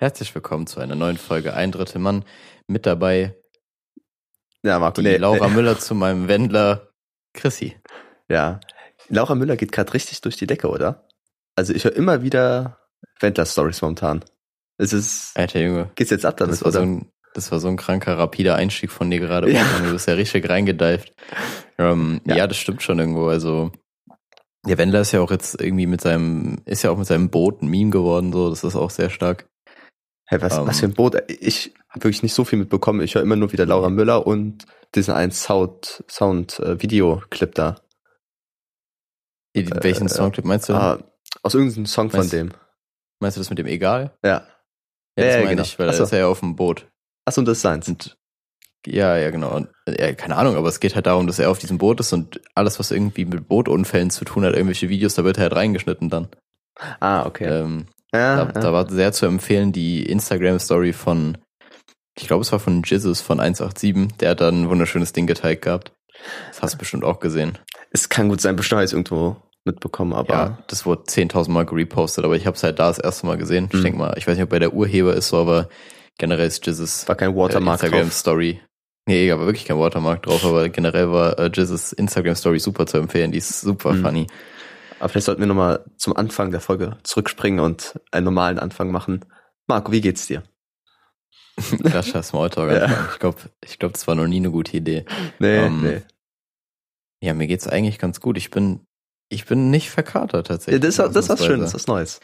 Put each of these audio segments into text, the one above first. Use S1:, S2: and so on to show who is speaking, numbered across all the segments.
S1: Herzlich willkommen zu einer neuen Folge Ein Drittel Mann. Mit dabei
S2: Ja, Marco,
S1: die
S2: nee,
S1: Laura
S2: nee.
S1: Müller zu meinem Wendler Chrissy.
S2: Ja. Laura Müller geht gerade richtig durch die Decke, oder? Also ich höre immer wieder Wendler-Stories momentan. Es ist,
S1: Alter Junge,
S2: geht's jetzt ab damit,
S1: das war, so
S2: oder?
S1: ein, das war so ein kranker, rapider Einstieg von dir gerade.
S2: Ja.
S1: Du bist ja richtig reingedeift. Ähm, ja.
S2: Ja.
S1: das stimmt schon irgendwo. Also der Wendler ist ja auch jetzt irgendwie mit seinem, ist ja auch mit seinem Boot ein Meme geworden. So, das ist auch sehr stark.
S2: Hey, was,
S1: ähm,
S2: was für ein Boot? Ich habe wirklich nicht so viel mitbekommen. Ich höre immer nur wieder Laura Müller und diesen einen Sound, Sound äh, Videoclip da.
S1: Die- Welchen
S2: äh,
S1: Songclip meinst du?
S2: Ah, aus irgendeinem Song von
S1: Meinst-
S2: dem.
S1: Meinst du das mit dem Egal?
S2: Ja.
S1: Ja, das
S2: Ja,
S1: meine
S2: genau.
S1: ich, weil
S2: Ach
S1: da ist er ja auf dem Boot.
S2: Achso, und das ist seins.
S1: Und ja, ja, genau. Und, ja, keine Ahnung, aber es geht halt darum, dass er auf diesem Boot ist und alles, was irgendwie mit Bootunfällen zu tun hat, irgendwelche Videos, da wird er halt reingeschnitten dann.
S2: Ah, okay.
S1: Ähm,
S2: ja,
S1: da, da war sehr zu empfehlen die Instagram-Story von, ich glaube, es war von Jizzes von 187, der hat dann ein wunderschönes Ding geteilt gehabt. Das hast du bestimmt auch gesehen.
S2: Es kann gut sein, bestimmt habe ich es irgendwo mitbekommen, aber
S1: Ja, das wurde 10.000 Mal gerepostet, aber ich habe es halt da das erste Mal gesehen. Ich
S2: Mhm.
S1: denke mal, ich weiß nicht, ob bei der Urheber ist so, aber generell ist Jizzes
S2: war kein Watermark
S1: äh, Instagram
S2: drauf.
S1: Story. Nee, aber wirklich kein Watermark drauf, aber generell war äh, Jizzes Instagram Story super zu empfehlen. Die ist super
S2: Mhm.
S1: funny.
S2: Aber vielleicht sollten wir nochmal zum Anfang der Folge zurückspringen und einen normalen Anfang machen. Marco, wie geht's dir?
S1: Krasser Smalltalk.
S2: Ja.
S1: Ich glaube, ich glaub, das war noch nie eine gute Idee.
S2: Nee,
S1: Ähm,
S2: nee.
S1: Ja, mir geht's eigentlich ganz gut. Ich bin, ich bin nicht verkatert
S2: Ja,
S1: tatsächlich.
S2: das, ist- das ist was. Schönes, was Neues.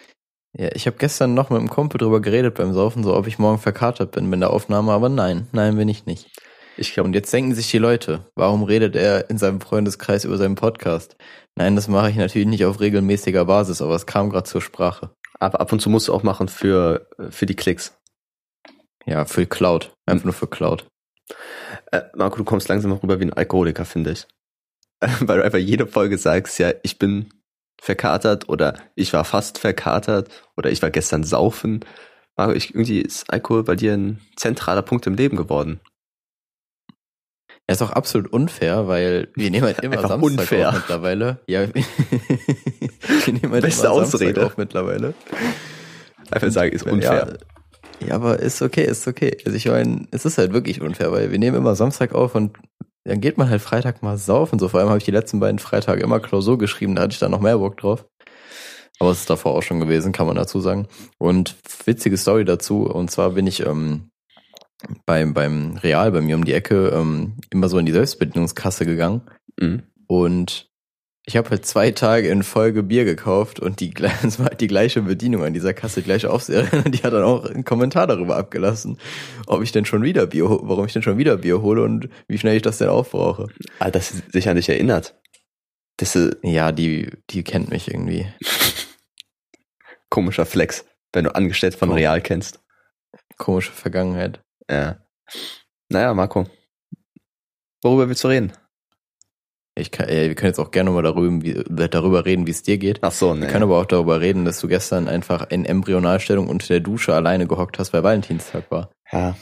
S1: Ja, ich habe gestern noch mit einem Kumpel drüber geredet beim Saufen, so ob ich morgen verkatert bin in der Aufnahme, aber nein, nein, bin ich nicht.
S2: Ich glaube,
S1: Und jetzt denken sich die Leute, warum redet er in seinem Freundeskreis über seinen Podcast? Nein, das mache ich natürlich nicht auf regelmäßiger Basis, aber es kam gerade zur Sprache.
S2: aber ab und zu musst du auch machen für, für die Klicks.
S1: Ja, für Cloud. Einfach
S2: Hm.
S1: nur für Cloud.
S2: Äh, Marco, du kommst langsam rüber wie ein Alkoholiker, finde ich. Weil du einfach jede Folge sagst, ja, ich bin verkatert oder ich war fast verkatert oder ich war gestern saufen. Marco, ich, irgendwie ist Alkohol bei dir ein zentraler Punkt im Leben geworden.
S1: Er ist auch absolut unfair, weil wir nehmen halt immer Samstag
S2: unfair.
S1: auf mittlerweile. Ja, wir nehmen halt
S2: Beste
S1: immer Samstag
S2: Ausrede.
S1: auf mittlerweile.
S2: Einfach sagen, ist unfair.
S1: Ja, ja, aber ist okay, ist okay. Also ich meine, es ist halt wirklich unfair, weil wir nehmen immer Samstag auf und dann geht man halt Freitag mal saufen. So vor allem habe ich die letzten beiden Freitage immer Klausur geschrieben, da hatte ich dann noch mehr Bock drauf. Aber es ist davor auch schon gewesen, kann man dazu sagen. Und witzige Story dazu, und zwar bin ich ähm, beim, beim Real bei mir um die Ecke ähm, immer so in die Selbstbedienungskasse gegangen
S2: Mhm.
S1: und ich habe halt zwei Tage in Folge Bier gekauft und die, es war halt die gleiche Bedienung an dieser Kasse, die gleiche Aufseherin, und die hat dann auch einen Kommentar darüber abgelassen, ob ich denn schon wieder Bier, warum ich denn schon wieder Bier hole und wie schnell ich das denn aufbrauche.
S2: Ah, dass sie sich an dich erinnert. Das ist
S1: Ja, die, die kennt mich irgendwie.
S2: komischer Flex, wenn du angestellt von. Real kennst.
S1: Komische Vergangenheit.
S2: Ja. Naja, Marco. Worüber willst du reden?
S1: Ich kann, äh, wir können jetzt auch gerne mal darüber, wie, darüber reden, wie es dir geht.
S2: Ach so,
S1: Wir
S2: ne.
S1: können aber auch darüber reden, dass du gestern einfach in Embryonalstellung unter der Dusche alleine gehockt hast, weil Valentinstag war.
S2: Ja.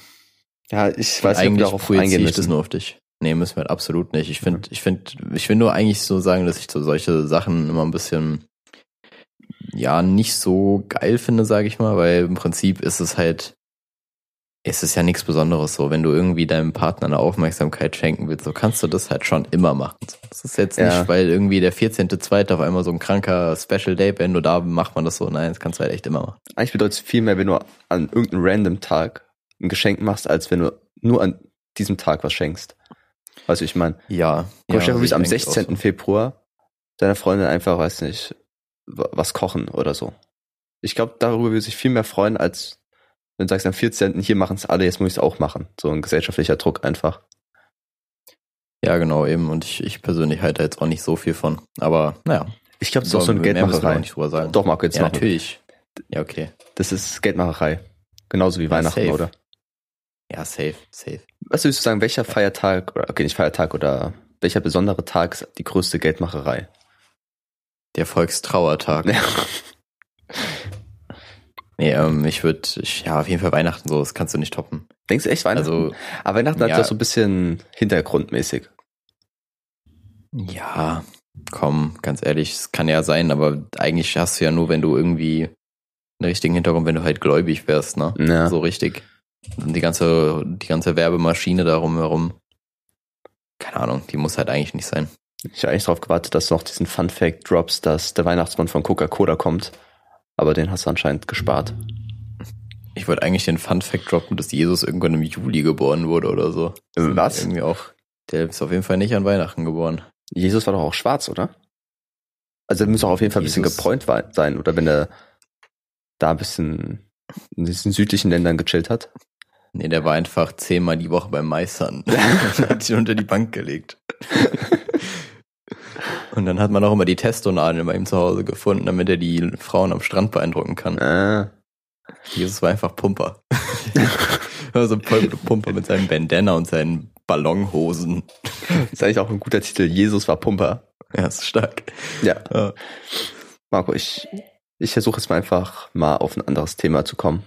S2: Ja, ich weiß nicht, ob wir darauf eingehen
S1: ich das
S2: müssen.
S1: nur auf dich. Nee, müssen wir halt absolut nicht. Ich finde, ich finde, ich will nur eigentlich so sagen, dass ich so solche Sachen immer ein bisschen, ja, nicht so geil finde, sage ich mal, weil im Prinzip ist es halt, ist es ja nichts Besonderes so. Wenn du irgendwie deinem Partner eine Aufmerksamkeit schenken willst, so kannst du das halt schon immer machen. Das ist jetzt
S2: Ja.
S1: nicht, weil irgendwie der 14.2. auf einmal so ein kranker Special Day, wenn du da macht man das so. Nein, das kannst du halt echt immer machen.
S2: Eigentlich bedeutet es viel mehr, wenn du an irgendeinem random Tag ein Geschenk machst, als wenn du nur an diesem Tag was schenkst. Weißt du, ich meine,
S1: Ja.
S2: ja, vor, du bist am
S1: ich eigentlich auch
S2: 16.
S1: so.
S2: Februar deiner Freundin einfach, weiß nicht, wa- was kochen oder so. Ich glaube, darüber würde sich viel mehr freuen, als wenn du sagst, am 14. hier machen es alle, jetzt muss ich es auch machen. So ein gesellschaftlicher Druck einfach.
S1: Ja, genau, eben. Und ich, ich persönlich halte jetzt auch nicht so viel von. Aber naja.
S2: Ich glaube, das ist auch so eine Geldmacherei.
S1: nicht drüber sagen.
S2: Doch, Marco, jetzt
S1: ja,
S2: noch.
S1: natürlich. Ja, okay.
S2: Das ist Geldmacherei. Genauso wie
S1: Ja,
S2: Weihnachten,
S1: safe.
S2: oder?
S1: Ja, safe, safe.
S2: Was würdest du sagen, welcher Feiertag, oder okay, nicht Feiertag, oder welcher besondere Tag ist die größte Geldmacherei?
S1: Der Volkstrauertag.
S2: Ja.
S1: Nee, ähm, ich würde, ja, auf jeden Fall Weihnachten so, das kannst du nicht toppen.
S2: Denkst du echt Weihnachten?
S1: Also,
S2: Aber Weihnachten hat
S1: ja.
S2: das so ein bisschen hintergrundmäßig.
S1: ja, komm, ganz ehrlich, es kann ja sein, aber eigentlich hast du ja nur, wenn du irgendwie einen richtigen Hintergrund, wenn du halt gläubig wärst, ne?
S2: Ja.
S1: So richtig. Und die ganze, die ganze Werbemaschine darum herum. Keine Ahnung, die muss halt eigentlich nicht sein.
S2: Ich habe eigentlich darauf gewartet, dass du noch diesen Fun Fact drops, dass der Weihnachtsmann von Coca-Cola kommt. Aber den hast du anscheinend gespart.
S1: Ich wollte eigentlich den Fun Fact droppen, dass Jesus irgendwann im Juli geboren wurde oder so.
S2: Was?
S1: Irgendwie auch. Der ist auf jeden Fall nicht an Weihnachten geboren.
S2: Jesus war doch auch schwarz, oder? Also er muss auch auf jeden Fall ein bisschen
S1: Jesus.
S2: gebräunt wa- sein. Oder wenn er da ein bisschen in diesen südlichen Ländern gechillt hat.
S1: Nee, der war einfach zehnmal die Woche beim Meistern. hat sich unter die Bank gelegt. Und dann hat man auch immer die Testonadeln bei ihm zu Hause gefunden, damit er die Frauen am Strand beeindrucken kann.
S2: Ah.
S1: Jesus war einfach Pumper. also voll Pumper mit seinem Bandana und seinen Ballonhosen.
S2: Ist eigentlich auch ein guter Titel. Jesus war Pumper.
S1: Ja, ist stark.
S2: Ja.
S1: Ja.
S2: Marco, ich, ich versuche jetzt mal einfach mal auf ein anderes Thema zu kommen.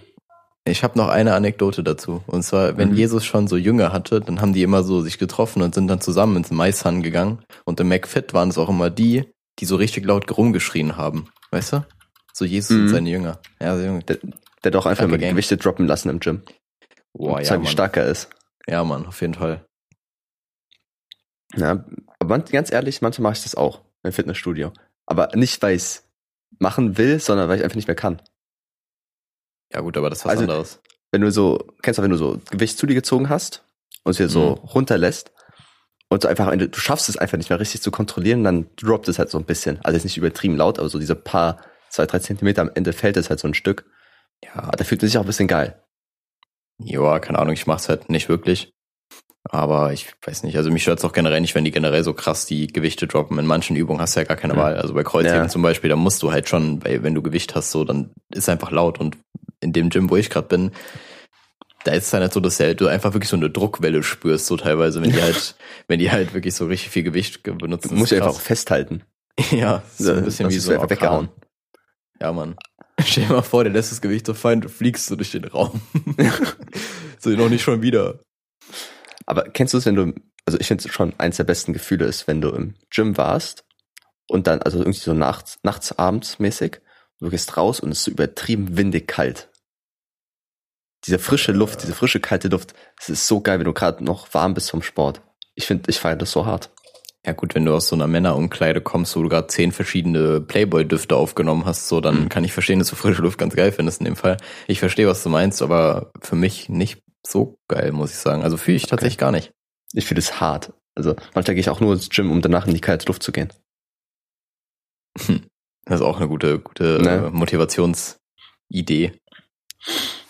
S1: Ich habe noch eine Anekdote dazu. Und zwar, wenn
S2: Mhm.
S1: Jesus schon so Jünger hatte, dann haben die immer so sich getroffen und sind dann zusammen ins Maishan gegangen. Und im McFit waren es auch immer die, die so richtig laut rumgeschrien haben. Weißt du? So Jesus und
S2: Mhm.
S1: seine Jünger. Ja, so Junge.
S2: Der, der doch einfach mal. Gewichte droppen lassen im Gym.
S1: Boah,
S2: und
S1: ja,
S2: zeigen, wie stark er ist.
S1: ja, Mann, auf jeden Fall.
S2: Ja, aber ganz ehrlich, manchmal mache ich das auch im Fitnessstudio. Aber nicht, weil ich es machen will, sondern weil ich einfach nicht mehr kann.
S1: Ja, gut, aber das ist was
S2: Also-
S1: anderes.
S2: Wenn du so, kennst du, wenn du so Gewicht zu dir gezogen hast und es dir so runterlässt und so einfach, du schaffst es einfach nicht mehr richtig zu kontrollieren, dann droppt es halt so ein bisschen. Also jetzt nicht übertrieben laut, aber so diese paar, zwei, drei Zentimeter am Ende fällt es halt so ein Stück.
S1: Ja,
S2: Aber da fühlt es sich auch ein bisschen geil.
S1: ja, keine Ahnung, ich mach's halt nicht wirklich. Aber ich weiß nicht, also mich stört's auch generell nicht, wenn die generell so krass die Gewichte droppen. In manchen Übungen hast du ja gar keine. Wahl. Also bei Kreuzheben
S2: Ja.
S1: zum Beispiel, da musst du halt schon, weil wenn du Gewicht hast, so, dann ist einfach laut. Und in dem Gym, wo ich gerade bin, da ist es dann halt so, dass du einfach wirklich so eine Druckwelle spürst, so teilweise, wenn die halt, wenn die halt wirklich so richtig viel Gewicht ge- benutzen.
S2: Du musst dich einfach
S1: krass.
S2: festhalten.
S1: Ja, so ein bisschen
S2: Das
S1: wie so
S2: einfach weggehauen.
S1: Ja, Mann. Stell dir mal vor, der lässt das Gewicht so fallen, du fliegst so durch den Raum. so, noch nicht schon wieder.
S2: Aber kennst du es, wenn du, also ich finde es schon eins der besten Gefühle ist, wenn du im Gym warst und dann, also irgendwie so nachts, nachts, abends mäßig, du gehst raus und es ist so übertrieben windig kalt. Diese frische Luft, diese frische kalte Luft, es ist so geil, wenn du gerade noch warm bist vom Sport. Ich finde, ich feiere das so hart.
S1: Ja gut, wenn du aus so einer Männerumkleide kommst, wo du gerade zehn verschiedene Playboy-Düfte aufgenommen hast, so, dann
S2: Mhm.
S1: kann ich verstehen, dass du frische Luft ganz geil findest in dem Fall. Ich verstehe, was du meinst, aber für mich nicht so geil, muss ich sagen. Also fühle ich
S2: Okay.
S1: tatsächlich gar nicht.
S2: Ich finde es hart. Also manchmal gehe ich auch nur ins Gym, um danach in die kalte Luft zu gehen.
S1: Das ist auch eine gute, gute
S2: Ne?
S1: äh, Motivationsidee.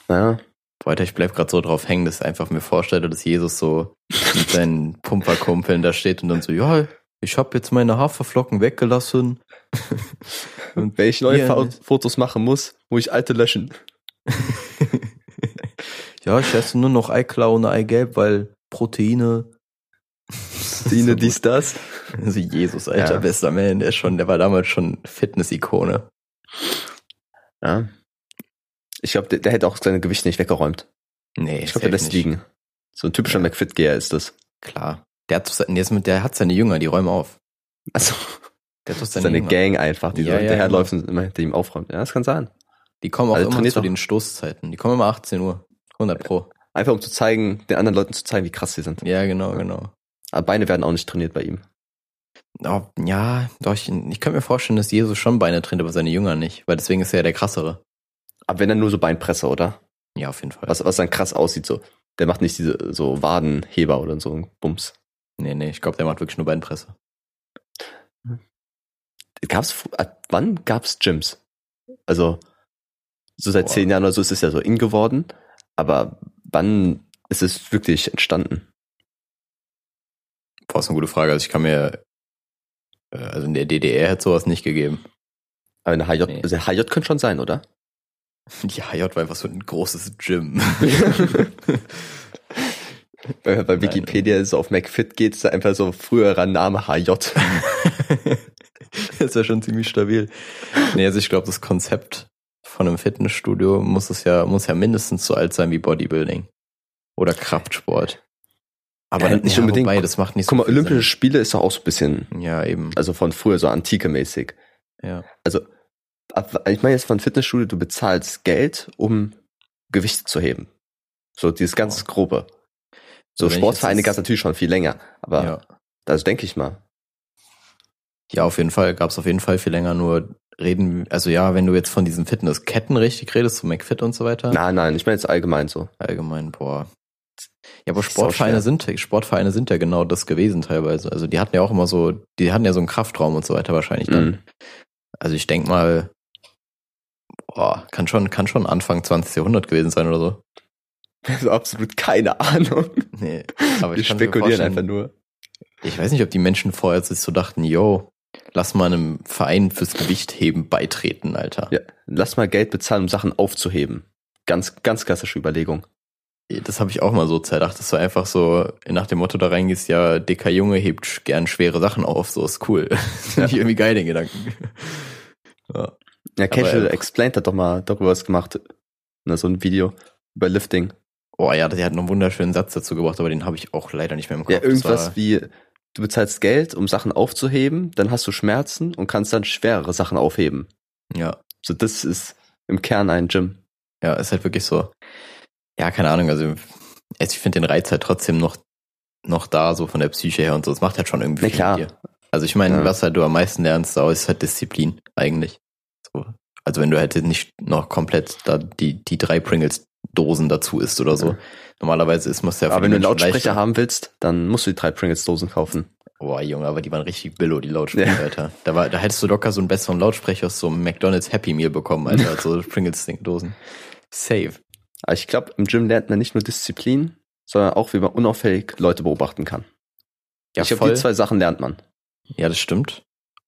S2: Ja,
S1: Weiter, ich bleib gerade so drauf hängen, dass ich einfach mir vorstelle, dass Jesus so mit seinen Pumperkumpeln da steht und dann so, ja, ich habe jetzt meine Haferflocken weggelassen.
S2: und wenn ich neue
S1: Ja,
S2: Fo-. Fotos machen muss, muss ich alte löschen.
S1: Ja, ich esse nur noch Eiklar ohne Eigelb, weil Proteine.
S2: Dine,
S1: So
S2: dies, das.
S1: Also Jesus, alter
S2: Ja.
S1: bester Man, der ist schon, der war damals schon Fitness-Ikone.
S2: Ja. Ich glaube, der, der hätte auch seine Gewichte nicht weggeräumt.
S1: Nee,
S2: Ich glaube, der lässt
S1: nicht.
S2: liegen. So ein typischer
S1: Ja.
S2: McFit-Geher ist das.
S1: Klar. Der hat, der, ist mit, der hat seine Jünger, die räumen auf.
S2: Also,
S1: Der hat
S2: seine,
S1: seine.
S2: Gang einfach, die
S1: Ja,
S2: so
S1: ja,
S2: hinterherläuft und immer hinter ihm aufräumt. Ja, das kann sein.
S1: Die kommen auch
S2: Also
S1: immer zu den Stoßzeiten. Die kommen immer 18 Uhr. 100 pro.
S2: Einfach um zu zeigen, den anderen Leuten zu zeigen, wie krass sie sind.
S1: Ja, genau, genau.
S2: Aber Beine werden auch nicht trainiert bei ihm.
S1: Oh, ja, doch, ich, ich könnte mir vorstellen, dass Jesus schon Beine trainiert, aber seine Jünger nicht. Weil deswegen ist er ja der krassere.
S2: Aber wenn dann nur so Beinpresse, oder?
S1: Ja, auf jeden Fall.
S2: Was, was dann krass aussieht, so. Der macht nicht diese so Wadenheber oder so ein Bums.
S1: Nee, nee, ich glaube, der macht wirklich nur Beinpresse.
S2: Gab's, fr- ab wann gab's Gyms? Also, so seit
S1: Boah.
S2: zehn Jahren oder so ist es ja so in geworden. Aber wann ist es wirklich entstanden?
S1: Boah, ist eine gute Frage. Also ich kann mir, äh, also in der DDR hätte sowas nicht gegeben.
S2: Aber eine HJ,
S1: Nee.
S2: also HJ könnte schon sein, oder?
S1: Die HJ war einfach so ein großes Gym.
S2: Bei, bei Wikipedia so auf McFit geht, ist da einfach so früherer Name HJ.
S1: das ist ja schon ziemlich stabil. Nee, also ich glaube, das Konzept von einem Fitnessstudio muss es ja, muss ja mindestens so alt sein wie Bodybuilding. Oder Kraftsport. Aber
S2: Ja,
S1: dann,
S2: nicht
S1: ja,
S2: unbedingt.
S1: Wobei, das macht nicht
S2: Guck mal,
S1: viel
S2: Olympische Spiele ist doch auch so ein bisschen,
S1: Sinn. Ja, eben.
S2: also von früher so antike mäßig.
S1: Ja.
S2: Also ich meine jetzt von Fitnessstudio, du bezahlst Geld, um Gewicht zu heben. So dieses ganz grobe. So Sportvereine gab es natürlich schon viel länger, aber ja. also denke ich mal.
S1: Ja, auf jeden Fall gab es auf jeden Fall viel länger. Nur reden, also ja, wenn du jetzt von diesen Fitnessketten richtig redest, so McFit und so weiter.
S2: Nein, nein, ich meine jetzt allgemein so.
S1: Allgemein, boah. Ja, aber Sportvereine sind, Sportvereine sind ja genau das gewesen teilweise. Also die hatten ja auch immer so, die hatten ja so einen Kraftraum und so weiter wahrscheinlich dann. Mhm. Also ich denk mal, boah, kann schon, kann schon Anfang 20. Jahrhundert gewesen sein oder so.
S2: Also absolut keine Ahnung.
S1: Nee,
S2: aber ich Wir spekulieren einfach nur.
S1: Ich weiß nicht, ob die Menschen vorher sich so dachten, yo, lass mal einem Verein fürs Gewichtheben beitreten, Alter.
S2: Ja, lass mal Geld bezahlen, um Sachen aufzuheben. Ganz, ganz klassische Überlegung.
S1: Das habe ich auch mal so zerdacht, dass du einfach so nach dem Motto da reingehst, ja, dicker Junge hebt gern schwere Sachen auf, so ist cool. Ja. ich irgendwie geil, den Gedanken.
S2: Ja, ja Casual Aber, Explained hat doch mal darüber was gemacht. Na, so ein Video über Lifting.
S1: Oh ja, der hat einen wunderschönen Satz dazu gebracht, aber den habe ich auch leider nicht mehr im Kopf.
S2: Ja, irgendwas wie, du bezahlst Geld, um Sachen aufzuheben, dann hast du Schmerzen und kannst dann schwerere Sachen aufheben.
S1: Ja.
S2: So, das ist im Kern ein Gym.
S1: Ja, ist halt wirklich so ja, keine Ahnung, also ich finde den Reiz halt trotzdem noch, noch da, so von der Psyche her und so. Es macht halt schon irgendwie
S2: viel klar.
S1: Also ich meine, ja. was halt du am meisten lernst, da ist halt Disziplin eigentlich. So. Also wenn du halt nicht noch komplett da die, die drei Pringles-Dosen dazu isst oder so. Ja. Normalerweise ist muss ja
S2: Aber wenn du einen Lautsprecher leichter. haben willst, dann musst du die drei Pringles-Dosen kaufen.
S1: Boah, Junge, aber die waren richtig billo, die Lautsprecher, ja. Alter. Da, war, da hättest du locker so einen besseren Lautsprecher aus so einem McDonalds Happy Meal bekommen, Alter, so Pringles-Dosen. Save.
S2: Aber ich glaube, im Gym lernt man nicht nur Disziplin, sondern auch, wie man unauffällig Leute beobachten kann. Ja, ich glaube, die zwei Sachen lernt man.
S1: Ja, das stimmt.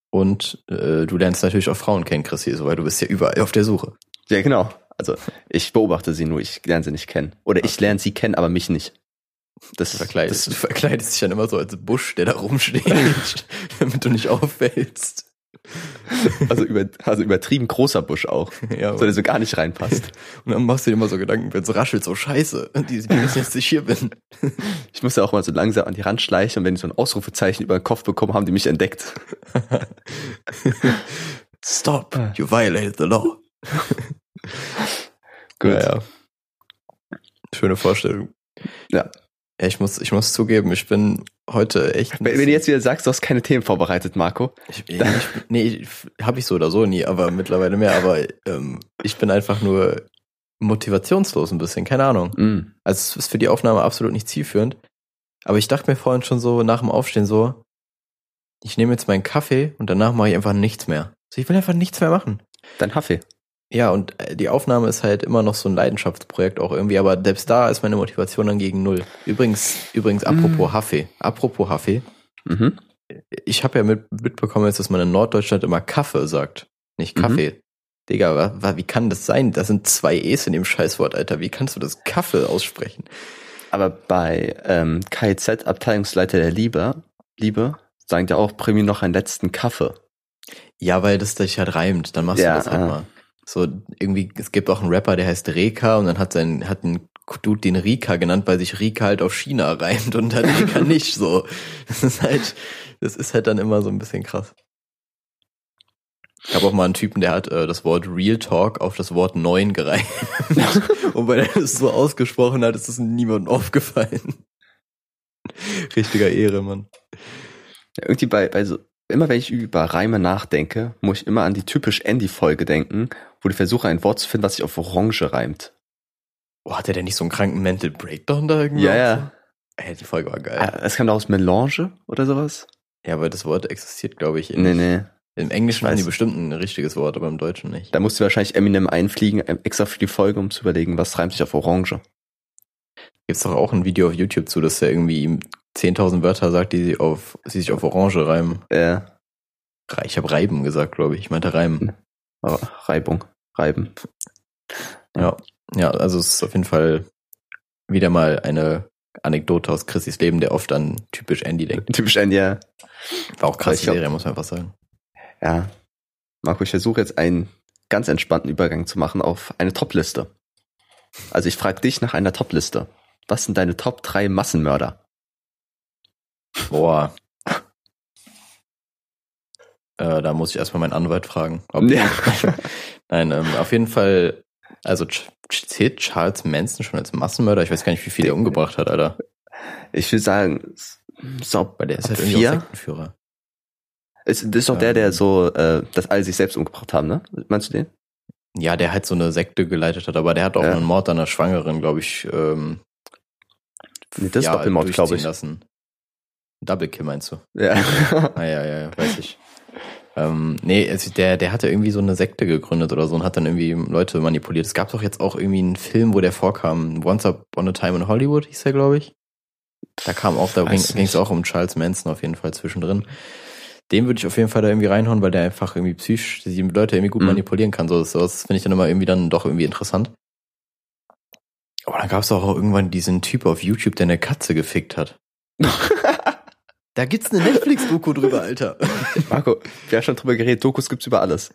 S1: Und äh, du lernst natürlich auch Frauen kennen, Chrissy, weil du bist ja überall auf der Suche.
S2: Ja, genau. Also ich beobachte sie nur, ich lerne sie nicht kennen. Oder ich lerne sie kennen, aber mich nicht.
S1: Das, verkleidest, das, du verkleidest dich dann immer so als Busch, der da rumsteht, damit du nicht auffällst.
S2: Also, über, also übertrieben großer Busch auch. Ja, so der so gar nicht reinpasst.
S1: Und dann machst du dir immer so Gedanken, wenn es raschelt, so scheiße, die, die wissen jetzt, dass ich hier bin.
S2: Ich muss ja auch mal so langsam an die Rand schleichen und wenn ich so ein Ausrufezeichen über den Kopf bekomme, haben die mich entdeckt.
S1: Stop, you violated the law.
S2: Gut. Ja, ja.
S1: Schöne Vorstellung.
S2: Ja.
S1: Ja, ich muss, ich muss zugeben, ich bin heute echt.
S2: Wenn, wenn du jetzt wieder sagst, du hast keine Themen vorbereitet, Marco.
S1: Ich, ich, nee, habe ich so oder so nie, aber mittlerweile mehr. Aber ähm, ich bin einfach nur motivationslos ein bisschen, keine Ahnung. Mm. Also es ist für die Aufnahme absolut nicht zielführend. Aber ich dachte mir vorhin schon so nach dem Aufstehen so, ich nehme jetzt meinen Kaffee und danach mache ich einfach nichts mehr. So, ich will einfach nichts mehr machen.
S2: Dein Kaffee.
S1: Ja, und äh, die Aufnahme ist halt immer noch so ein Leidenschaftsprojekt auch irgendwie, aber selbst da ist meine Motivation dann gegen null. Übrigens, übrigens, apropos mm. Haffee, apropos Haffee. Mhm. Ich habe ja mit, mitbekommen jetzt, dass man in Norddeutschland immer Kaffee sagt, nicht mhm. Kaffee. Mhm. Digga, wa, wie kann das sein? Das sind zwei E's in dem Scheißwort, Alter. Wie kannst du das Kaffee aussprechen?
S2: Aber bei ähm, KIZ, Abteilungsleiter der Liebe, Liebe, sagen ja auch, bring mir noch einen letzten Kaffee.
S1: Ja, weil das sich halt reimt, dann machst ja, du das halt ah. mal. So irgendwie, es gibt auch einen Rapper, der heißt Reka und dann hat sein, hat ein Dude den Rika genannt, weil sich Rika halt auf China reimt und dann Rika nicht so. Das ist halt, das ist halt dann immer so ein bisschen krass. Ich habe auch mal einen Typen, der hat äh, das Wort Real Talk auf das Wort neun gereimt. und weil er das so ausgesprochen hat, ist es niemandem aufgefallen. Richtiger Ehre, Mann.
S2: Ja, irgendwie bei, bei so, immer wenn ich über Reime nachdenke, muss ich immer an die typisch Andy-Folge denken, wo ich versuche, ein Wort zu finden, was sich auf Orange reimt.
S1: Oh, hat der denn nicht so einen kranken Mental Breakdown da irgendwie?
S2: Ja, ja.
S1: Ey, die Folge war geil.
S2: Ah, es kam aus Melange oder sowas?
S1: Ja, aber das Wort existiert, glaube ich,
S2: Nee, nee.
S1: Im Englischen haben die bestimmt ein richtiges Wort, aber im Deutschen nicht.
S2: Da musst du wahrscheinlich Eminem einfliegen, ähm, extra für die Folge, um zu überlegen, was reimt sich auf Orange.
S1: Gibt's doch auch ein Video auf YouTube zu, dass er irgendwie 10.000 Wörter sagt, die sie auf, sie sich auf Orange reimen.
S2: Ja.
S1: Ich habe Reiben gesagt, glaube ich. Ich meinte Reimen.
S2: Aber Reibung. Reiben.
S1: Ja. Ja, also es ist auf jeden Fall wieder mal eine Anekdote aus Chrissys Leben, der oft an typisch Andy denkt.
S2: Typisch Andy, ja.
S1: War auch krass Serie, muss man einfach sagen.
S2: Ja. Marco, ich versuche jetzt einen ganz entspannten Übergang zu machen auf eine Top-Liste. Also ich frage dich nach einer Top-Liste. Was sind deine Top 3 Massenmörder?
S1: Boah. Äh, da muss ich erstmal meinen Anwalt fragen. Ob
S2: Ja.
S1: Nein, ähm, auf jeden Fall, also zählt Charles Manson schon als Massenmörder? Ich weiß gar nicht, wie viele er umgebracht hat, Alter.
S2: Ich würde sagen, so,
S1: Weil der ist halt
S2: vier.
S1: Sektenführer.
S2: Ist, das ist doch der,
S1: Ähm.
S2: der so, äh, dass alle sich selbst umgebracht haben, ne? Meinst du den?
S1: Ja, der halt so eine Sekte geleitet hat, aber der hat auch
S2: Ja.
S1: einen Mord an einer Schwangeren, glaube ich, ähm,
S2: Nee, das ist
S1: ja,
S2: Doppelmord,
S1: durchziehen
S2: glaube ich.
S1: Lassen. Double Kill meinst du?
S2: Ja.
S1: Ah, ja, ja, ja, weiß ich. Ähm, nee, es, der, der hatte irgendwie so eine Sekte gegründet oder so und hat dann irgendwie Leute manipuliert. Es gab doch jetzt auch irgendwie einen Film, wo der vorkam. Once Upon a Time in Hollywood hieß der, glaube ich. Da kam auch, da ging es auch um Charles Manson auf jeden Fall zwischendrin. Den würde ich auf jeden Fall da irgendwie reinhauen, weil der einfach irgendwie psychisch die Leute irgendwie gut
S2: Mhm.
S1: manipulieren kann. So, so das finde ich dann immer irgendwie dann doch irgendwie interessant. Aber dann gab es auch irgendwann diesen Typ auf YouTube, der eine Katze gefickt hat. Da gibt's eine Netflix-Doku drüber, Alter.
S2: Marco, wir haben schon drüber geredet, Dokus gibt's über alles.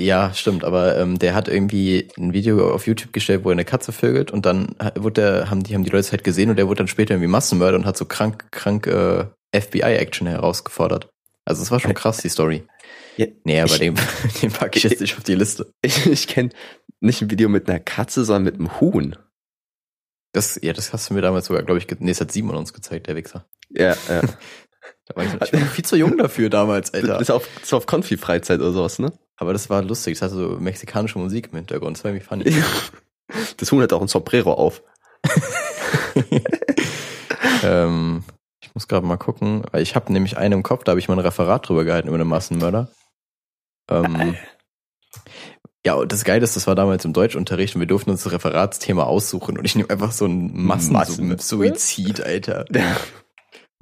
S1: Ja, stimmt, aber ähm, der hat irgendwie ein Video auf YouTube gestellt, wo er eine Katze vögelt und dann wurde der, haben die, haben die Leute halt gesehen und der wurde dann später irgendwie Massenmörder und hat so krank, krank äh, FBI-Action herausgefordert. Also es war schon krass, die Story.
S2: Ja,
S1: nee, aber
S2: ich-
S1: den, den packe ich jetzt nicht auf die Liste.
S2: Ich, ich kenne nicht ein Video mit einer Katze, sondern mit einem Huhn.
S1: Das, ja, das hast du mir damals sogar, glaube ich, ge- nee, das hat Simon uns gezeigt, der Wichser.
S2: Ja, ja.
S1: Da war ich, ich war viel zu jung dafür damals, Alter.
S2: Ist auf, ist auf Konfi-Freizeit oder sowas, ne?
S1: Aber das war lustig, es hatte so mexikanische Musik im Hintergrund, das war irgendwie funny.
S2: Das Huhn hat auch ein Sombrero auf.
S1: ähm, ich muss gerade mal gucken, weil ich habe nämlich einen im Kopf, da habe ich mal ein Referat drüber gehalten über einen Massenmörder. Ähm, ja, und das Geile ist, das war damals im Deutschunterricht und wir durften uns das Referatsthema aussuchen und ich nehme einfach so ein
S2: Massen-
S1: Massensuizid, Alter.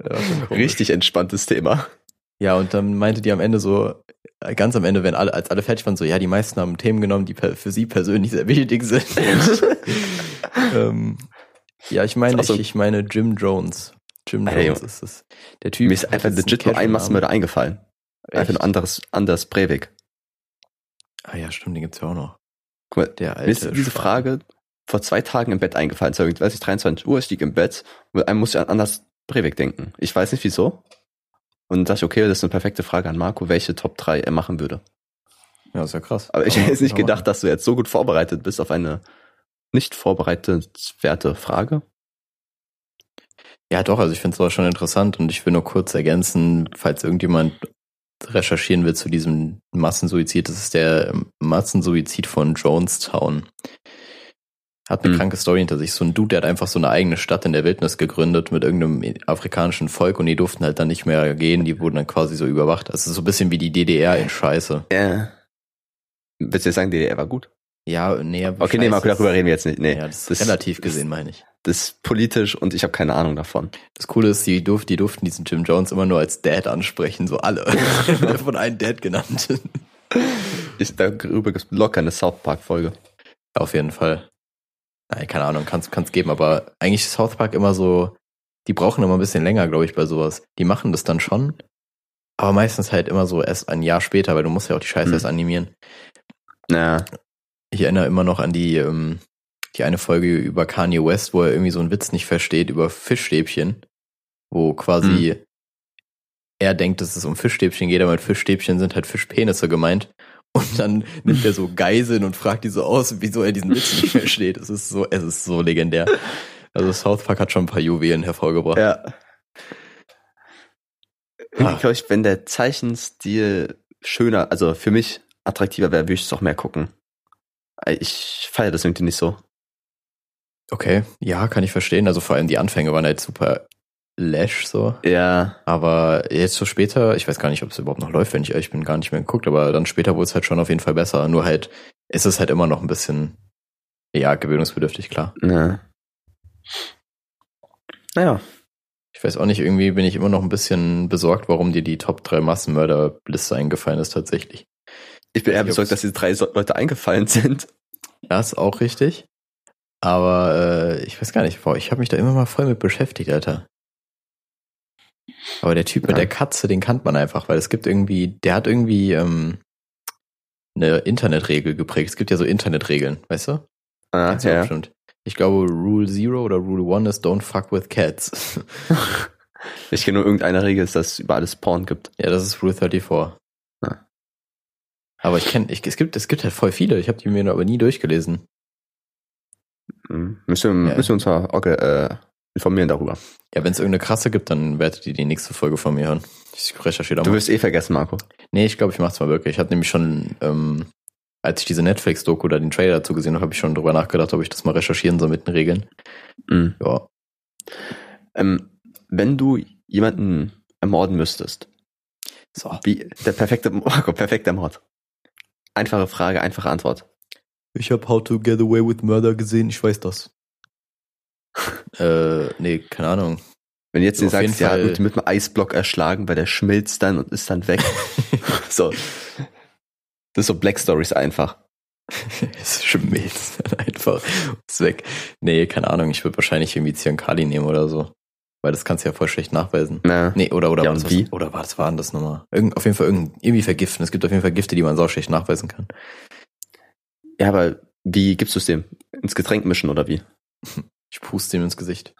S1: Ja.
S2: Richtig entspanntes Thema.
S1: Ja, und dann meinte die am Ende so, äh, ganz am Ende, wenn alle, als alle fertig waren, so, ja, die meisten haben Themen genommen, die für sie persönlich sehr wichtig sind. ähm, ja, ich meine,
S2: auch
S1: ich,
S2: so-
S1: ich meine Jim Jones. Jim
S2: Alter,
S1: Jones ist es. Der Typ.
S2: Mir ist einfach legit nur ein. Massenmörder eingefallen. Einfach
S1: Echt?
S2: nur anderes, Anders Breivik.
S1: Ah ja, stimmt, den gibt's ja auch noch.
S2: Guck mal,
S1: Der alte.
S2: mir ist diese
S1: Schwan.
S2: Frage vor zwei Tagen im Bett eingefallen. So, weiß ich, 23 Uhr, ich lieg im Bett und einem muss ich an Anders Breivik denken. Ich weiß nicht wieso. Und dachte ich, okay, das ist eine perfekte Frage an Marco, welche Top 3 er machen würde.
S1: Ja, ist ja krass.
S2: Aber ich hätte jetzt nicht gedacht, dass du jetzt so gut vorbereitet bist auf eine nicht vorbereitete Frage.
S1: Ja, doch, also ich finde es schon interessant und ich will nur kurz ergänzen, falls irgendjemand recherchieren will zu diesem Massensuizid, das ist der ähm, Massensuizid von Jonestown. Hat eine
S2: Hm.
S1: kranke Story hinter sich. So ein Dude, der hat einfach so eine eigene Stadt in der Wildnis gegründet mit irgendeinem afrikanischen Volk und die durften halt dann nicht mehr gehen, die wurden dann quasi so überwacht. Also so ein bisschen wie die DDR in Scheiße.
S2: Ja. Willst du jetzt sagen, DDR war gut?
S1: Ja, nee,
S2: Okay, nee, Marco, darüber reden wir jetzt nicht. Nee,
S1: Ja, das
S2: das-
S1: relativ gesehen, meine ich.
S2: Das ist politisch und ich habe keine Ahnung davon.
S1: Das Coole ist, die, durf, die durften diesen Jim Jones immer nur als Dad ansprechen, so alle. Von einem Dad genannt.
S2: Ich, darüber gibt es locker eine South Park-Folge.
S1: Auf jeden Fall. Nein, keine Ahnung, kann es geben, aber eigentlich ist South Park immer so, die brauchen immer ein bisschen länger, glaube ich, bei sowas. Die machen das dann schon, aber meistens halt immer so erst ein Jahr später, weil du musst ja auch die Scheiße
S2: Hm.
S1: erst animieren.
S2: Na,
S1: Ich erinnere immer noch an die, ähm, die eine Folge über Kanye West, wo er irgendwie so einen Witz nicht versteht über Fischstäbchen, wo quasi er denkt, dass es um Fischstäbchen geht, aber mit Fischstäbchen sind halt Fischpenisse gemeint. Und dann nimmt er so Geiseln und fragt die so aus, wieso er diesen Witz nicht versteht. Es ist so, es ist so legendär. Also South Park hat schon ein paar Juwelen hervorgebracht.
S2: ja. Irgendwie
S1: Ah.
S2: glaube ich, wenn der Zeichenstil schöner, also für mich attraktiver wäre, würde ich es auch mehr gucken. Ich feiere das irgendwie nicht so.
S1: Okay, ja, kann ich verstehen. Also vor allem die Anfänge waren halt super lash so.
S2: Ja,
S1: Aber jetzt so später, ich weiß gar nicht, ob es überhaupt noch läuft, wenn ich ehrlich bin, gar nicht mehr geguckt, aber dann später wurde es halt schon auf jeden Fall besser. Nur halt, ist es halt immer noch ein bisschen, ja, gewöhnungsbedürftig, klar.
S2: ne. Naja,
S1: Ich weiß auch nicht, irgendwie bin ich immer noch ein bisschen besorgt, warum dir die Top 3 Massenmörder-Liste eingefallen ist tatsächlich.
S2: ich bin eher besorgt, dass diese drei Leute eingefallen sind.
S1: Ja, ist auch richtig. Aber äh, ich weiß gar nicht, boah, ich habe mich da immer mal voll mit beschäftigt, Alter. Aber der Typ mit
S2: Ja.
S1: der Katze, den kannt man einfach, weil es gibt irgendwie, der hat irgendwie ähm, eine Internetregel geprägt. Es gibt ja so Internetregeln, weißt du?
S2: Ah,
S1: Kennst
S2: ja.
S1: bestimmt. Ich glaube, Rule Zero oder Rule One ist Don't fuck with cats.
S2: Ich kenne nur irgendeine Regel, ist, dass es über alles Porn gibt.
S1: ja, das ist Rule 34.
S2: Ja.
S1: Aber ich kenne, ich, es gibt, es gibt halt voll viele. Ich habe die mir aber nie durchgelesen.
S2: Mhm. Müssen, wir,
S1: Ja.
S2: müssen wir uns mal orga- äh, informieren darüber.
S1: Ja, wenn es irgendeine krasse gibt, dann werdet ihr die nächste Folge von mir hören. Ich recherchiere da
S2: Du
S1: mal.
S2: wirst eh vergessen, Marco.
S1: Nee, ich glaube, ich mach's mal wirklich. Ich hatte nämlich schon, ähm, als ich diese Netflix-Doku oder den Trailer dazu gesehen habe, habe ich schon drüber nachgedacht, ob ich das mal recherchieren soll mit den Regeln.
S2: Mhm.
S1: Ja.
S2: Ähm, wenn du jemanden ermorden müsstest,
S1: So.
S2: wie der perfekte, Marco, perfekter Mord. Einfache Frage, einfache Antwort.
S1: Ich habe How to Get Away with Murder gesehen, ich weiß das. äh, nee, keine Ahnung.
S2: Wenn du jetzt
S1: So, auf jeden
S2: sagst, ja,
S1: Fall-
S2: mit, mit einem Eisblock erschlagen, weil der schmilzt dann und ist dann weg. so. Das ist so Black Stories einfach.
S1: es schmilzt dann einfach. Ist weg. Nee, keine Ahnung, ich würde wahrscheinlich irgendwie Zyankali nehmen oder so. Weil das kannst du ja voll schlecht nachweisen.
S2: Na,
S1: Nee, oder, oder,
S2: Ja,
S1: war das
S2: wie?
S1: Was, oder war das waren das nochmal? Irgend, auf jeden Fall irgend, irgendwie vergiften. Es gibt auf jeden Fall Gifte, die man sau schlecht nachweisen kann.
S2: Ja, aber wie gibst du es dem? Ins Getränk mischen oder wie?
S1: Ich puste ihm ins Gesicht.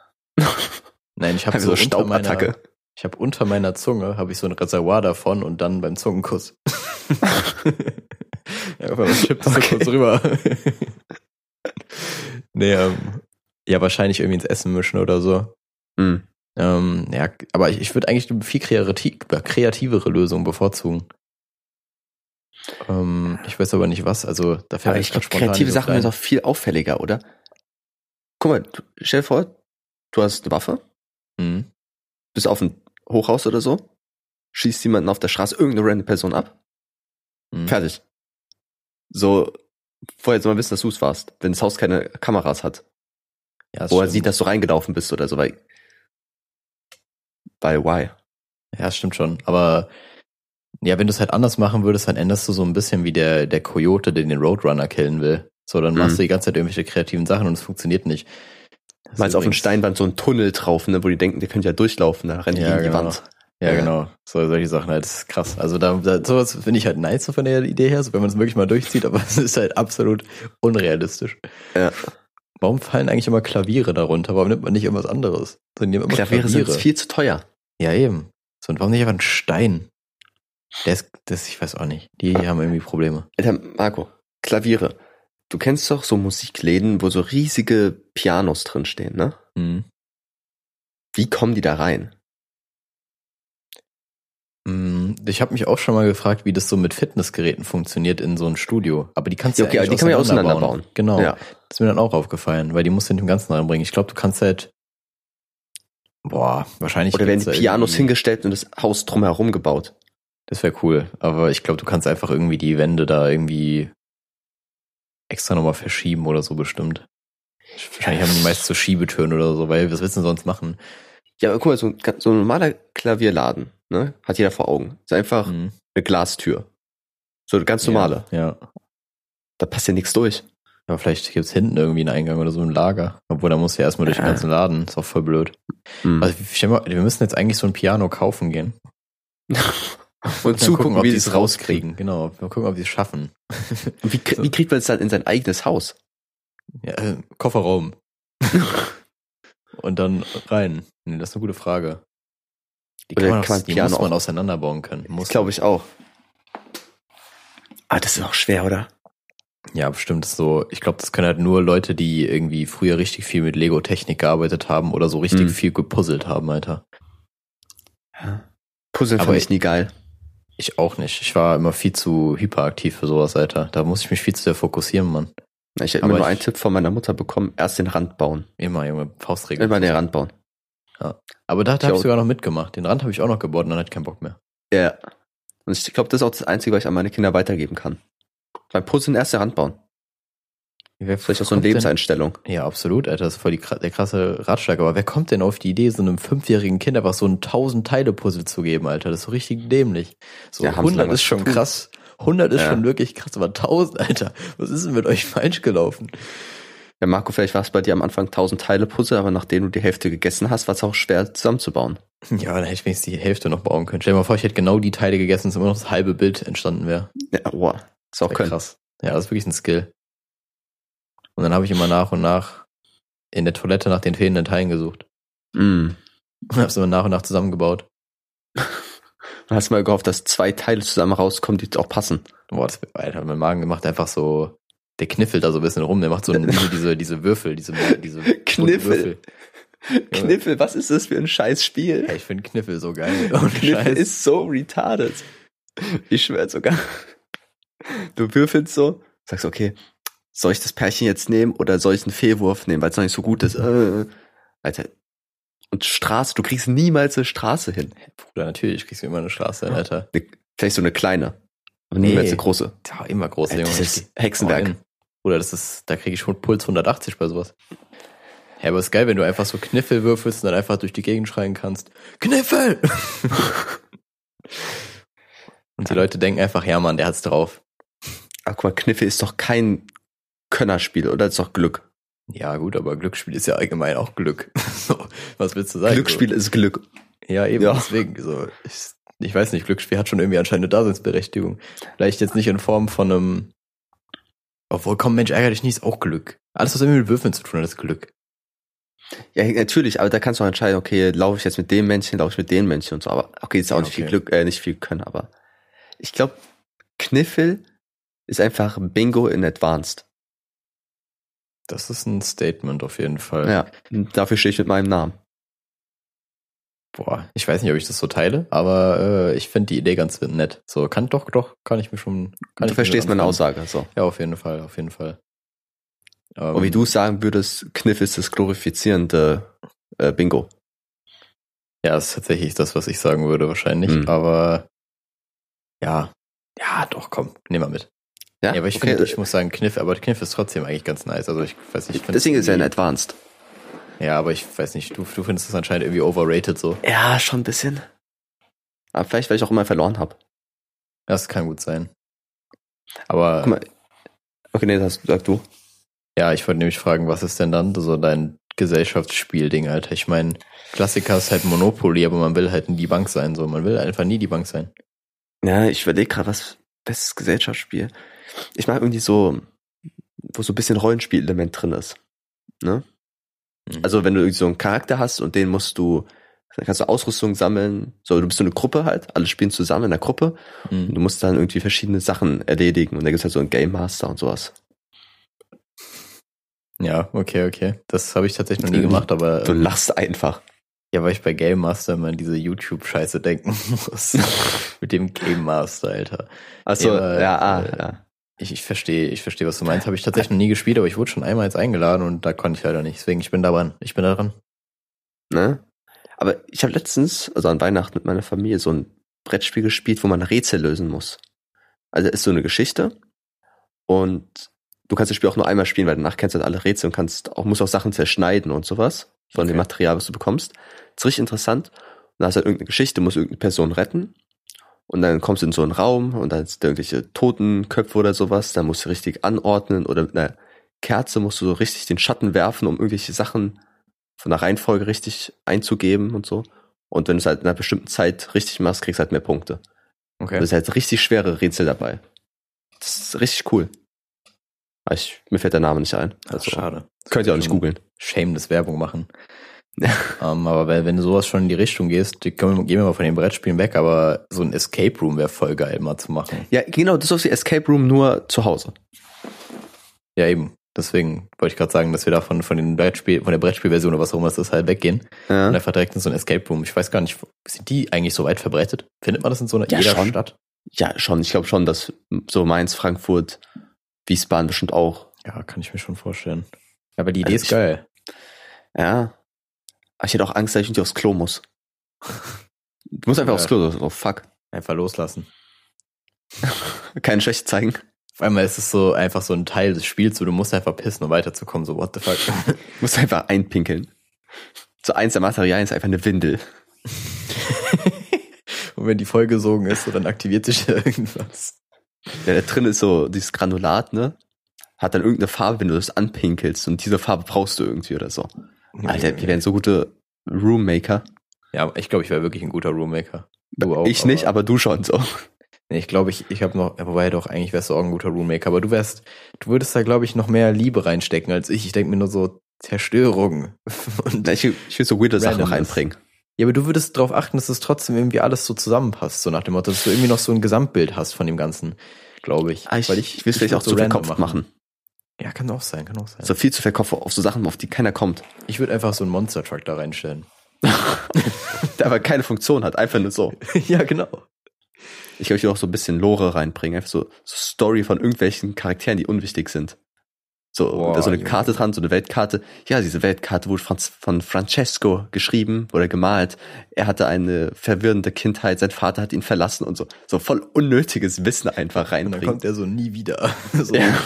S1: Nein, ich habe
S2: Einfach
S1: so,
S2: so
S1: unter meiner,
S2: Staubattacke.
S1: ich habe unter meiner Zunge habe ich so ein Reservoir davon und dann beim Zungenkuss. ja, einfach was schippt so
S2: Okay.
S1: kurz rüber. nee, ähm, ja, wahrscheinlich irgendwie ins Essen mischen oder so.
S2: Hm.
S1: Ähm, ja, aber ich, ich würde eigentlich eine viel kreativ, kreativere Lösung bevorzugen. Ähm, ich weiß aber nicht was, also da fällt
S2: ich glaube, kreative Sachen sind doch viel auffälliger, oder? Guck mal, du, stell dir vor, du hast eine Waffe,
S1: Mhm.
S2: bist auf ein Hochhaus oder so, schießt jemanden auf der Straße, irgendeine random Person ab,
S1: Mhm.
S2: fertig. So, vorher soll man wissen, dass du es warst, wenn das Haus keine Kameras hat.
S1: Ja,
S2: wo er sieht, dass du reingelaufen bist oder so, weil. Bei why?
S1: Ja, stimmt schon. Aber ja, wenn du es halt anders machen würdest, dann änderst du so ein bisschen wie der, der Coyote, der den Roadrunner killen will. So, dann machst
S2: Mhm.
S1: du die ganze Zeit irgendwelche kreativen Sachen und es funktioniert nicht. Ist
S2: Meinst auf dem Steinwand so ein Tunnel drauf, ne, wo die denken, die können ja durchlaufen, da rennen die
S1: Ja,
S2: gegen die
S1: genau.
S2: Wand.
S1: Ja,
S2: Ja.
S1: genau. So, solche Sachen halt. Das ist krass. Also da, da sowas finde ich halt nice so von der Idee her, so wenn man es wirklich mal durchzieht, aber es ist halt absolut unrealistisch.
S2: Ja.
S1: Warum fallen eigentlich immer Klaviere darunter? Warum nimmt man nicht irgendwas anderes? Immer
S2: Klaviere sind viel zu teuer.
S1: Ja, eben. So, und warum nicht einfach ein Stein? Ist, das, ich weiß auch nicht. Die haben irgendwie Probleme.
S2: Alter, Marco, Klaviere. Du kennst doch so Musikläden, wo so riesige Pianos drinstehen, ne?
S1: Mhm.
S2: Wie kommen die da rein?
S1: Mm, Ich habe mich auch schon mal gefragt, wie das so mit Fitnessgeräten funktioniert in so einem Studio. Aber die kannst du
S2: Ja, okay,
S1: ja, eigentlich
S2: die kann man ja
S1: auseinanderbauen. Genau.
S2: Ja.
S1: Das ist mir dann auch aufgefallen, weil die musst du in dem Ganzen reinbringen. Ich glaube, du kannst halt. Boah, wahrscheinlich.
S2: Oder werden die Pianos
S1: irgendwie-
S2: hingestellt und das Haus drumherum gebaut?
S1: Das wäre cool. Aber ich glaube, du kannst einfach irgendwie die Wände da irgendwie extra nochmal verschieben oder so bestimmt. Wahrscheinlich haben die meist so Schiebetüren oder so, weil was willst du denn sonst machen?
S2: Ja, aber guck mal, so ein, so ein normaler Klavierladen, ne? Hat jeder vor Augen. Ist einfach
S1: Mhm.
S2: eine Glastür. So eine ganz normale.
S1: Ja. ja.
S2: Da passt ja nichts durch.
S1: Aber vielleicht gibt's hinten irgendwie einen Eingang oder so ein Lager. Obwohl, da musst du ja erstmal durch den
S2: Ja.
S1: ganzen Laden. Ist auch voll blöd.
S2: Hm.
S1: Also, wir müssen jetzt eigentlich so ein Piano kaufen gehen.
S2: und
S1: dann
S2: zugucken,
S1: gucken, ob
S2: wie
S1: die es
S2: es
S1: rauskriegen. Genau. Mal gucken, ob die es schaffen.
S2: Und wie, krie- wie kriegt man das dann in sein eigenes Haus?
S1: Ja, äh, Kofferraum. Und dann rein. Nee, das ist eine gute Frage. Die
S2: Oder
S1: kann man,
S2: kann
S1: aus, die muss man
S2: auch-
S1: auseinanderbauen können. Muss
S2: Das glaube ich auch. Ah, das ist auch schwer, oder?
S1: Ja, bestimmt ist so. Ich glaube, das können halt nur Leute, die irgendwie früher richtig viel mit Lego-Technik gearbeitet haben oder so richtig
S2: Hm.
S1: viel gepuzzelt haben, Alter.
S2: Puzzeln
S1: Aber
S2: fand
S1: ich
S2: nie geil.
S1: Ich auch nicht. Ich war immer viel zu hyperaktiv für sowas, Alter. Da muss ich mich viel zu sehr fokussieren, Mann.
S2: Ich hätte immer nur einen Tipp von meiner Mutter bekommen. Erst den Rand bauen.
S1: Immer, Junge, Faustregel.
S2: Immer den Rand bauen.
S1: Aber da, da
S2: Ich
S1: habe ich sogar noch mitgemacht. Den Rand habe ich auch noch gebaut und dann hatte ich keinen Bock mehr.
S2: Ja. Und ich glaube, das ist auch das Einzige, was ich an meine Kinder weitergeben kann. Beim Puzzeln erst den Rand bauen.
S1: Wer
S2: Vielleicht auch so eine
S1: kommt denn-
S2: Lebenseinstellung.
S1: Ja, absolut, Alter. Das ist voll die, der krasse Ratschlag. Aber wer kommt denn auf die Idee, so einem fünfjährigen Kind einfach so ein tausend Teile Puzzle zu geben, Alter? Das ist so richtig dämlich. So
S2: Ja, haben sie
S1: 100
S2: lange
S1: ist schon
S2: tun.
S1: krass. 100 ist
S2: Ja.
S1: schon wirklich krass, aber 1000, Alter. Was ist denn mit euch falsch gelaufen?
S2: Ja, Marco, vielleicht war es bei dir am Anfang 1000 Teile Puzzle, aber nachdem du die Hälfte gegessen hast, war es auch schwer zusammenzubauen.
S1: Ja, dann hätte ich wenigstens die Hälfte noch bauen können. Stell dir mal vor, ich hätte genau die Teile gegessen, dass immer noch das halbe Bild entstanden wäre.
S2: Ja, boah. Ist auch
S1: Wär
S2: können.
S1: krass. Ja, das ist wirklich ein Skill. Und dann habe ich immer nach und nach in der Toilette nach den fehlenden Teilen gesucht.
S2: Mm.
S1: Und habe es immer nach und nach zusammengebaut.
S2: Und hast mal gehofft, dass zwei Teile zusammen rauskommen, die auch passen.
S1: Boah, das Alter, mein Magen macht einfach so, der kniffelt da so ein bisschen rum, der macht so diese, diese, diese Würfel, diese, diese
S2: Kniffel.
S1: Würfel.
S2: Kniffel, was ist das für ein scheiß Spiel?
S1: Ja, ich finde Kniffel so geil. Ohne
S2: Kniffel
S1: Scheiß.
S2: ist so retarded. Ich schwör sogar. Du würfelst so, sagst, okay, soll ich das Pärchen jetzt nehmen oder soll ich einen Fehlwurf nehmen, weil es noch nicht so gut ist? Äh, Alter. Und Straße, du kriegst niemals eine Straße hin.
S1: Bruder, natürlich kriegst du immer eine Straße, hin, Alter.
S2: Eine, vielleicht so eine kleine, aber niemals
S1: Nee.
S2: eine große.
S1: Ja, immer groß,
S2: Alter,
S1: Junge.
S2: das ist Hexenwerk.
S1: Oder das ist, da kriege ich schon Puls 180 bei sowas. Ja, aber ist geil, wenn du einfach so Kniffel würfelst und dann einfach durch die Gegend schreien kannst. Kniffel! und die Leute denken einfach, ja Mann, der hat's drauf.
S2: Ach, guck mal, Kniffel ist doch kein Könnerspiel, oder? Das ist doch Glück.
S1: Ja, gut, aber Glücksspiel ist ja allgemein auch Glück. so, was willst du sagen?
S2: Glücksspiel ist Glück.
S1: So. Ja, eben,
S2: Ja.
S1: deswegen. So, ich, ich weiß nicht, Glücksspiel hat schon irgendwie anscheinend eine Daseinsberechtigung. Vielleicht jetzt nicht in Form von einem. Obwohl, komm, Mensch, ärger dich nicht, ist auch Glück. Alles, was irgendwie mit Würfeln zu tun hat, ist Glück.
S2: Ja, natürlich, aber da kannst du auch entscheiden, okay, laufe ich jetzt mit dem Männchen, laufe ich mit dem Männchen und so, aber okay, ist auch
S1: Ja,
S2: nicht viel
S1: okay.
S2: Glück, äh, nicht viel Können, aber ich glaube, Kniffel ist einfach Bingo in Advanced.
S1: Das ist ein Statement auf jeden Fall.
S2: Ja, dafür stehe ich mit meinem Namen.
S1: Boah, ich weiß nicht, ob ich das so teile, aber äh, ich finde die Idee ganz nett. So, kann doch, doch, kann ich mir schon. Kann
S2: du
S1: ich
S2: verstehst meine. Aussage, so.
S1: Ja, auf jeden Fall, auf jeden Fall. Ähm,
S2: Und wie du sagen würdest, Kniffel ist das glorifizierende äh, Bingo.
S1: Ja, das ist tatsächlich das, was ich sagen würde, wahrscheinlich.
S2: Mhm.
S1: Aber ja, ja, doch, komm, nehmen wir mit. Ja, aber ich
S2: okay,
S1: finde, ich muss sagen, Kniff, aber Kniff ist trotzdem eigentlich ganz nice. Also ich weiß nicht, ich
S2: deswegen ist er in Advanced.
S1: Ja, aber ich weiß nicht, du, du findest es anscheinend irgendwie overrated so.
S2: Ja, schon ein bisschen. Aber vielleicht, weil ich auch immer verloren habe.
S1: Das kann gut sein. Aber
S2: Guck mal. Okay, nee, das sag du.
S1: ja, ich wollte nämlich fragen, was ist denn dann so dein Gesellschaftsspielding, Alter? Ich meine, Klassiker ist halt Monopoly, aber man will halt nie die Bank sein, so. Man will einfach nie die Bank sein.
S2: Ja, ich überlege gerade, was bestes Gesellschaftsspiel. Ich mag irgendwie so, wo so ein bisschen Rollenspielelement drin ist. Ne?
S1: Mhm.
S2: Also wenn du irgendwie so einen Charakter hast und den musst du, dann kannst du Ausrüstung sammeln. So, du bist so eine Gruppe halt, alle spielen zusammen in der Gruppe und
S1: Mhm.
S2: du musst dann irgendwie verschiedene Sachen erledigen und da gibt's halt so einen Game Master und sowas.
S1: Ja, okay, okay. Das habe ich tatsächlich noch nie gemacht, aber
S2: Du
S1: ähm,
S2: lachst einfach.
S1: ja, weil ich bei Game Master immer an diese YouTube-Scheiße denken muss. Mit dem Game Master, Alter.
S2: Also,
S1: Ja,
S2: ja, ah,
S1: äh,
S2: ja.
S1: Ich, ich verstehe, ich verstehe, was du meinst. Habe ich tatsächlich noch nie gespielt, aber ich wurde schon einmal jetzt eingeladen und da konnte ich leider nicht. Deswegen, ich bin da dran. Ich bin da dran.
S2: Ne? Aber ich habe letztens, also an Weihnachten mit meiner Familie, so ein Brettspiel gespielt, wo man Rätsel lösen muss. Also ist so eine Geschichte und du kannst das Spiel auch nur einmal spielen, weil danach kennst du halt alle Rätsel und kannst auch, musst auch Sachen zerschneiden und sowas von dem
S1: Okay.
S2: Material, was du bekommst. ist richtig interessant. Und da hast du halt irgendeine Geschichte, musst irgendeine Person retten. Und dann kommst du in so einen Raum und dann sind da irgendwelche Totenköpfe oder sowas. Da musst du richtig anordnen oder mit einer Kerze musst du so richtig den Schatten werfen, um irgendwelche Sachen von der Reihenfolge richtig einzugeben und so. Und wenn du es halt in einer bestimmten Zeit richtig machst, kriegst du halt mehr Punkte.
S1: Okay.
S2: Das ist halt richtig schwere Rätsel dabei. Das ist richtig cool. Ich, mir fällt der Name nicht ein.
S1: Ach,
S2: Also,
S1: schade.
S2: könnt ihr auch nicht googeln.
S1: Shameless Werbung machen. ähm, aber weil, wenn du sowas schon in die Richtung gehst, die können gehen wir mal von den Brettspielen weg, aber so ein Escape Room wäre voll geil mal zu machen.
S2: Ja, genau, das ist wie Escape Room nur zu Hause.
S1: Ja, eben. Deswegen wollte ich gerade sagen, dass wir da von, von, den Brettspiel, von der Brettspielversion oder was auch immer es ist, halt weggehen
S2: Ja.
S1: und einfach direkt in so ein Escape Room. Ich weiß gar nicht, sind die eigentlich so weit verbreitet? Findet man das in so einer
S2: Ja,
S1: jeder
S2: schon.
S1: Stadt?
S2: Ja, schon. Ich glaube schon, dass so Mainz, Frankfurt, Wiesbaden bestimmt auch.
S1: Ja, kann ich mir schon vorstellen. Aber die Idee
S2: Also
S1: ist
S2: ich-
S1: geil.
S2: Ja. Aber ich hätte auch Angst, dass ich nicht aufs Klo muss. Du musst einfach
S1: Ja.
S2: aufs Klo. Oh, fuck.
S1: Einfach loslassen.
S2: Keine Schwäche zeigen.
S1: Auf einmal ist es so einfach so ein Teil des Spiels, wo du musst einfach pissen, um weiterzukommen. So, what the fuck?
S2: Du musst einfach einpinkeln. So eins der Materialien ist einfach eine Windel.
S1: Und wenn die vollgesogen ist, so, dann aktiviert sich da irgendwas.
S2: Ja, da drin ist so dieses Granulat, ne? Hat dann irgendeine Farbe, wenn du das anpinkelst und diese Farbe brauchst du irgendwie oder so. Alter, wir wären so gute Roommaker.
S1: Ja, ich glaube, ich wäre wirklich ein guter Roommaker. Du auch.
S2: ich nicht, aber du schon so.
S1: Nee, ich glaube, ich, ich habe noch, wobei doch, eigentlich wärst du auch ein guter Roommaker, aber du wärst, du würdest da, glaube ich, noch mehr Liebe reinstecken als ich. Ich denke mir nur so, Zerstörung. Und
S2: Ich, ich will so weirde Sachen noch
S1: Randomness.
S2: einbringen.
S1: Ja, aber du würdest darauf achten, dass es trotzdem irgendwie alles so zusammenpasst, so nach dem Motto, dass du irgendwie noch so ein Gesamtbild hast von dem Ganzen, glaube ich.
S2: Ah, ich,
S1: Weil
S2: ich, will es vielleicht auch zu
S1: random
S2: verkopft machen.
S1: Ja, kann auch sein, kann auch sein.
S2: So viel zu verkopft auf so Sachen, auf die keiner kommt.
S1: Ich würde einfach so einen Monster Truck da reinstellen.
S2: Der aber keine Funktion hat, einfach nur so.
S1: ja, genau.
S2: Ich glaube, ich will auch so ein bisschen Lore reinbringen, einfach so, so Story von irgendwelchen Charakteren, die unwichtig sind. So,
S1: Boah,
S2: so eine
S1: Junge.
S2: Karte dran, so eine Weltkarte. Ja, diese Weltkarte wurde von, von Francesco geschrieben oder gemalt. Er hatte eine verwirrende Kindheit, sein Vater hat ihn verlassen und so. So voll unnötiges Wissen einfach
S1: Und dann
S2: reinbringen.
S1: kommt er so nie wieder. so,
S2: Ja.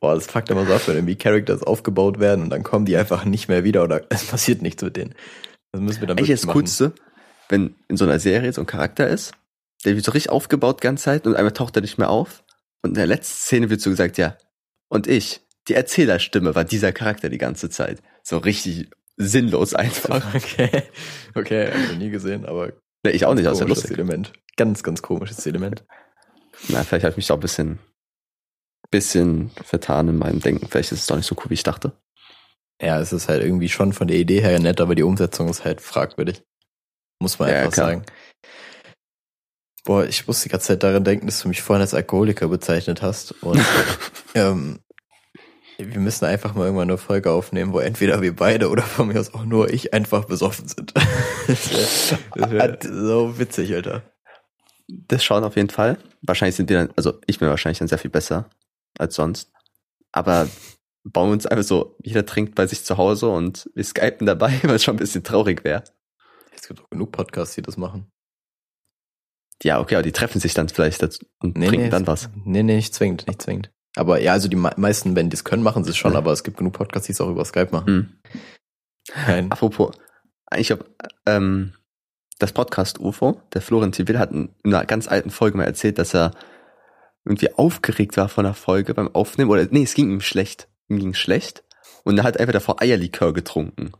S1: Boah, das fuckt immer so ab, wenn irgendwie Characters aufgebaut werden und dann kommen die einfach nicht mehr wieder oder es passiert nichts mit denen. Das müssen wir dann
S2: Eigentlich das
S1: machen.
S2: Coolste, wenn in so einer Serie so ein Charakter ist, der wird so richtig aufgebaut die ganze Zeit und einmal taucht er nicht mehr auf. Und in der letzten Szene wird so gesagt, ja, und ich, die Erzählerstimme war dieser Charakter die ganze Zeit. So richtig sinnlos einfach.
S1: Okay, okay, hab ich noch nie gesehen, aber
S2: Nee, ich auch nicht, das ist ja lustig.
S1: Element. Ganz, ganz komisches Element.
S2: Na, vielleicht habe ich mich auch ein bisschen, bisschen vertan in meinem Denken. Vielleicht ist es doch nicht so cool, wie ich dachte.
S1: Ja, es ist halt irgendwie schon von der Idee her nett, aber die Umsetzung ist halt fragwürdig. Muss man
S2: Ja,
S1: einfach
S2: klar.
S1: sagen. Boah, ich muss die ganze Zeit daran denken, dass du mich vorhin als Alkoholiker bezeichnet hast. Und ähm, wir müssen einfach mal irgendwann eine Folge aufnehmen, wo entweder wir beide oder von mir aus auch nur ich einfach besoffen sind. das wäre wär so witzig, Alter.
S2: Das schauen auf jeden Fall. Wahrscheinlich sind wir dann, also ich bin wahrscheinlich dann sehr viel besser als sonst. Aber bauen wir uns einfach so, jeder trinkt bei sich zu Hause und wir skypen dabei, weil es schon ein bisschen traurig wäre.
S1: Es gibt auch genug Podcasts, die das machen.
S2: Ja, okay, aber die treffen sich dann vielleicht dazu und trinken dann was.
S1: Nee, nee, nicht zwingend, nicht zwingend. Aber ja, also die me meisten, wenn die es können, machen sie es schon,
S2: Ja.
S1: aber es gibt genug Podcasts, die es auch über Skype machen.
S2: Hm.
S1: Nein.
S2: Apropos, ich habe ähm, das Podcast UFO, der Florian Tivil hat in einer ganz alten Folge mal erzählt, dass er irgendwie aufgeregt war von der Folge beim Aufnehmen oder nee, es ging ihm schlecht, ihm ging schlecht und er hat einfach davor Eierlikör getrunken,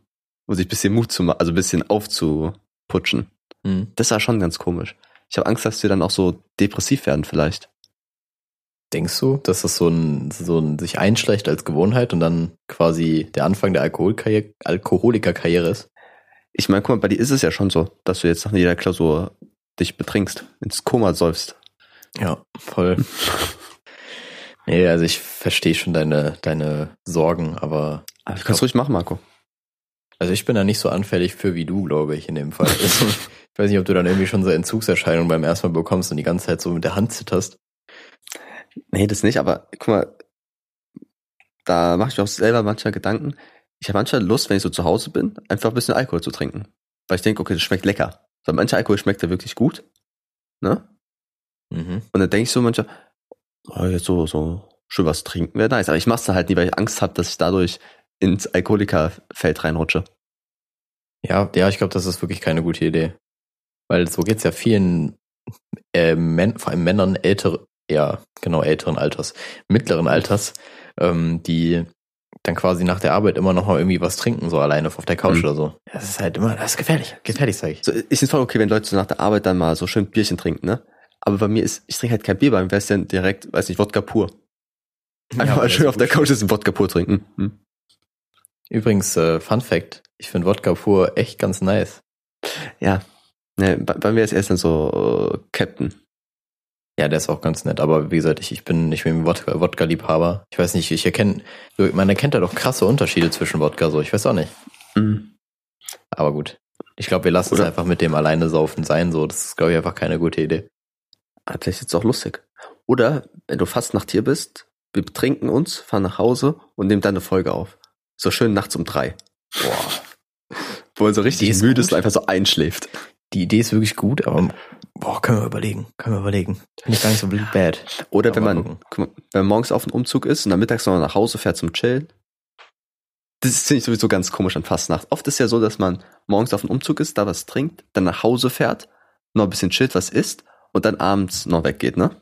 S2: um sich ein bisschen Mut zu machen, also ein bisschen aufzuputschen.
S1: Hm.
S2: Das war schon ganz komisch. Ich habe Angst, dass wir dann auch so depressiv werden vielleicht.
S1: Denkst du, dass das so ein, so ein sich einschleicht als Gewohnheit und dann quasi der Anfang der Alkoholkarriere, Alkoholikerkarriere ist?
S2: Ich meine, guck mal, bei dir ist es ja schon so, dass du jetzt nach jeder Klausur dich betrinkst, ins Koma säufst.
S1: Ja, voll. nee, also ich verstehe schon deine, deine Sorgen, aber
S2: Aber du kannst ruhig machen, Marco.
S1: also ich bin da nicht so anfällig für wie du, glaube ich, in dem Fall. Also, ich weiß nicht, ob du dann irgendwie schon so Entzugserscheinungen beim ersten Mal bekommst und die ganze Zeit so mit der Hand zitterst.
S2: Nee, das nicht, aber guck mal, da mache ich mir auch selber manchmal Gedanken. Ich habe manchmal Lust, wenn ich so zu Hause bin, einfach ein bisschen Alkohol zu trinken. Weil ich denke, okay, das schmeckt lecker. Weil mancher Alkohol schmeckt ja wirklich gut. Ne?
S1: Mhm.
S2: Und dann denke ich so manchmal, oh, jetzt so, so schön was trinken wäre nice. Aber ich mach's da halt nie, weil ich Angst habe, dass ich dadurch ins Alkoholikerfeld reinrutsche.
S1: Ja, ja, ich glaube, das ist wirklich keine gute Idee. Weil so geht's ja vielen, äh, Män vor allem Männern ältere, ja, genau, älteren Alters, mittleren Alters, ähm, die dann quasi nach der Arbeit immer noch mal irgendwie was trinken, so alleine auf der Couch
S2: Mhm.
S1: oder so. Das ist halt immer, das ist gefährlich. Gefährlich, sag ich.
S2: So, ich finde voll okay, wenn Leute so nach der Arbeit dann mal so schön Bierchen trinken, ne? Aber bei mir ist, ich trinke halt kein Bier, bei mir wäre es dann direkt, weiß nicht, Wodka pur. Einfach
S1: Ja,
S2: mal schön auf der Couch ist ein Wodka pur trinken. Hm.
S1: Übrigens, äh, Fun Fact, ich finde Wodka pur echt ganz nice.
S2: Ja. Ne, bei, bei mir ist erst dann so äh, Captain.
S1: Ja, der ist auch ganz nett, aber wie gesagt, ich, ich bin nicht mehr Wodka- Wodka-Liebhaber. ich weiß nicht, ich erkenne, man erkennt da doch krasse Unterschiede zwischen Wodka so, ich weiß auch nicht.
S2: Mhm.
S1: Aber gut. Ich glaube, wir lassen es
S2: Oder-
S1: einfach mit dem alleine saufen sein, so. Das ist, glaube ich, einfach keine gute Idee.
S2: Vielleicht ist es auch lustig. Oder, wenn du fast nach hier bist, wir betrinken uns, fahren nach Hause und nehmen dann eine Folge auf. So schön nachts um drei.
S1: Boah.
S2: Wo man so richtig müde ist und einfach so einschläft.
S1: Die Idee ist wirklich gut, aber boah, können wir überlegen. Können wir überlegen. Finde ich gar nicht so bad.
S2: Oder wenn man, mal, wenn man morgens auf den Umzug ist und dann mittags noch nach Hause fährt zum Chillen. Das finde ich sowieso ganz komisch an Fastnacht. Oft ist ja so, dass man morgens auf den Umzug ist, da was trinkt, dann nach Hause fährt, noch ein bisschen chillt, was isst und dann abends noch weggeht, ne?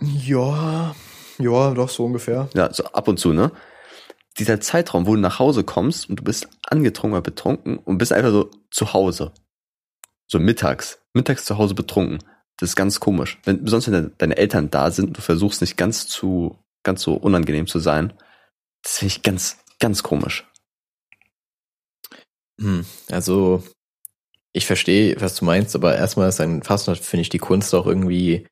S1: Ja, ja, doch so ungefähr.
S2: Ja, so ab und zu, ne? Dieser Zeitraum, wo du nach Hause kommst und du bist angetrunken oder betrunken und bist einfach so zu Hause. So mittags. Mittags zu Hause betrunken. Das ist ganz komisch. Wenn, besonders wenn deine Eltern da sind, du versuchst nicht ganz zu, ganz so unangenehm zu sein. Das finde ich ganz, ganz komisch.
S1: Hm, also, ich verstehe, was du meinst, aber erstmal ist ein Fastnacht, finde ich, die Kunst auch irgendwie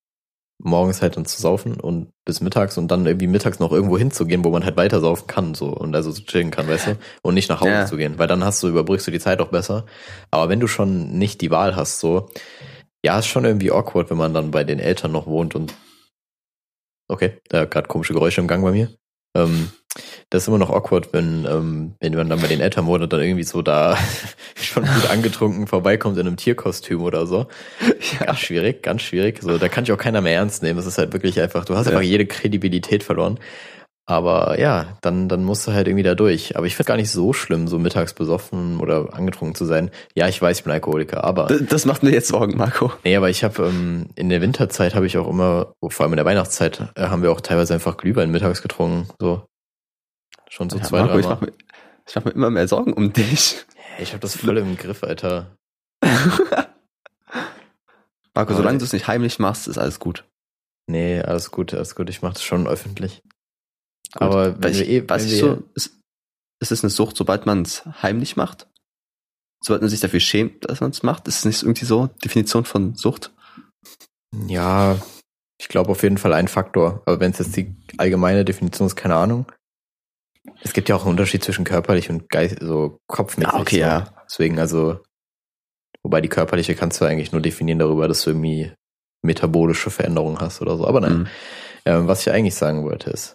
S1: morgens halt dann zu saufen und bis mittags und dann irgendwie mittags noch irgendwo hinzugehen, wo man halt weiter saufen kann, so und also so chillen kann, weißt du, und nicht nach Hause
S2: Ja.
S1: zu gehen, weil dann hast du, überbrückst du die Zeit auch besser. Aber wenn du schon nicht die Wahl hast, so, ja, ist schon irgendwie awkward, wenn man dann bei den Eltern noch wohnt und okay, da gerade komische Geräusche im Gang bei mir. Ähm, das ist immer noch awkward, wenn, ähm, wenn man dann bei den Eltern wohnt und dann irgendwie so da schon gut angetrunken vorbeikommt in einem Tierkostüm oder so. Ganz schwierig, ganz schwierig. So, da kann ich auch keiner mehr ernst nehmen. Das ist halt wirklich einfach, du hast
S2: Ja.
S1: einfach jede Kredibilität verloren. Aber ja, dann, dann musst du halt irgendwie da durch. Aber ich finde gar nicht so schlimm, so mittags besoffen oder angetrunken zu sein. Ja, ich weiß, ich bin Alkoholiker, aber
S2: Das, das macht mir jetzt Sorgen, Marco.
S1: Nee, aber ich habe ähm, in der Winterzeit habe ich auch immer, vor allem in der Weihnachtszeit, äh, haben wir auch teilweise einfach Glühwein mittags getrunken. So. Schon so
S2: Ja,
S1: zwei,
S2: Marco, ich
S1: drei Mal.
S2: mir, ich mach mir immer mehr Sorgen um dich.
S1: Ich habe das voll im Griff, Alter.
S2: Marco, solange du es nicht heimlich machst, ist alles gut.
S1: Nee, alles gut, alles gut. Ich mache das schon öffentlich.
S2: Gut.
S1: Aber wenn
S2: Weiß
S1: wir
S2: ich,
S1: eh,
S2: weiß ich
S1: wir,
S2: so, ist, ist es eine Sucht, sobald man es heimlich macht? Sobald man sich dafür schämt, dass man es macht? Ist es nicht irgendwie so Definition von Sucht?
S1: ja, ich glaube auf jeden Fall ein Faktor. Aber wenn es jetzt die allgemeine Definition ist, keine Ahnung. Es gibt ja auch einen Unterschied zwischen körperlich und geist, so kopfmäßig.
S2: Ja, okay,
S1: so.
S2: ja.
S1: Deswegen also, wobei die körperliche kannst du eigentlich nur definieren darüber, dass du irgendwie metabolische Veränderungen hast oder so. Aber nein.
S2: Mhm.
S1: Ähm, was ich eigentlich sagen wollte ist,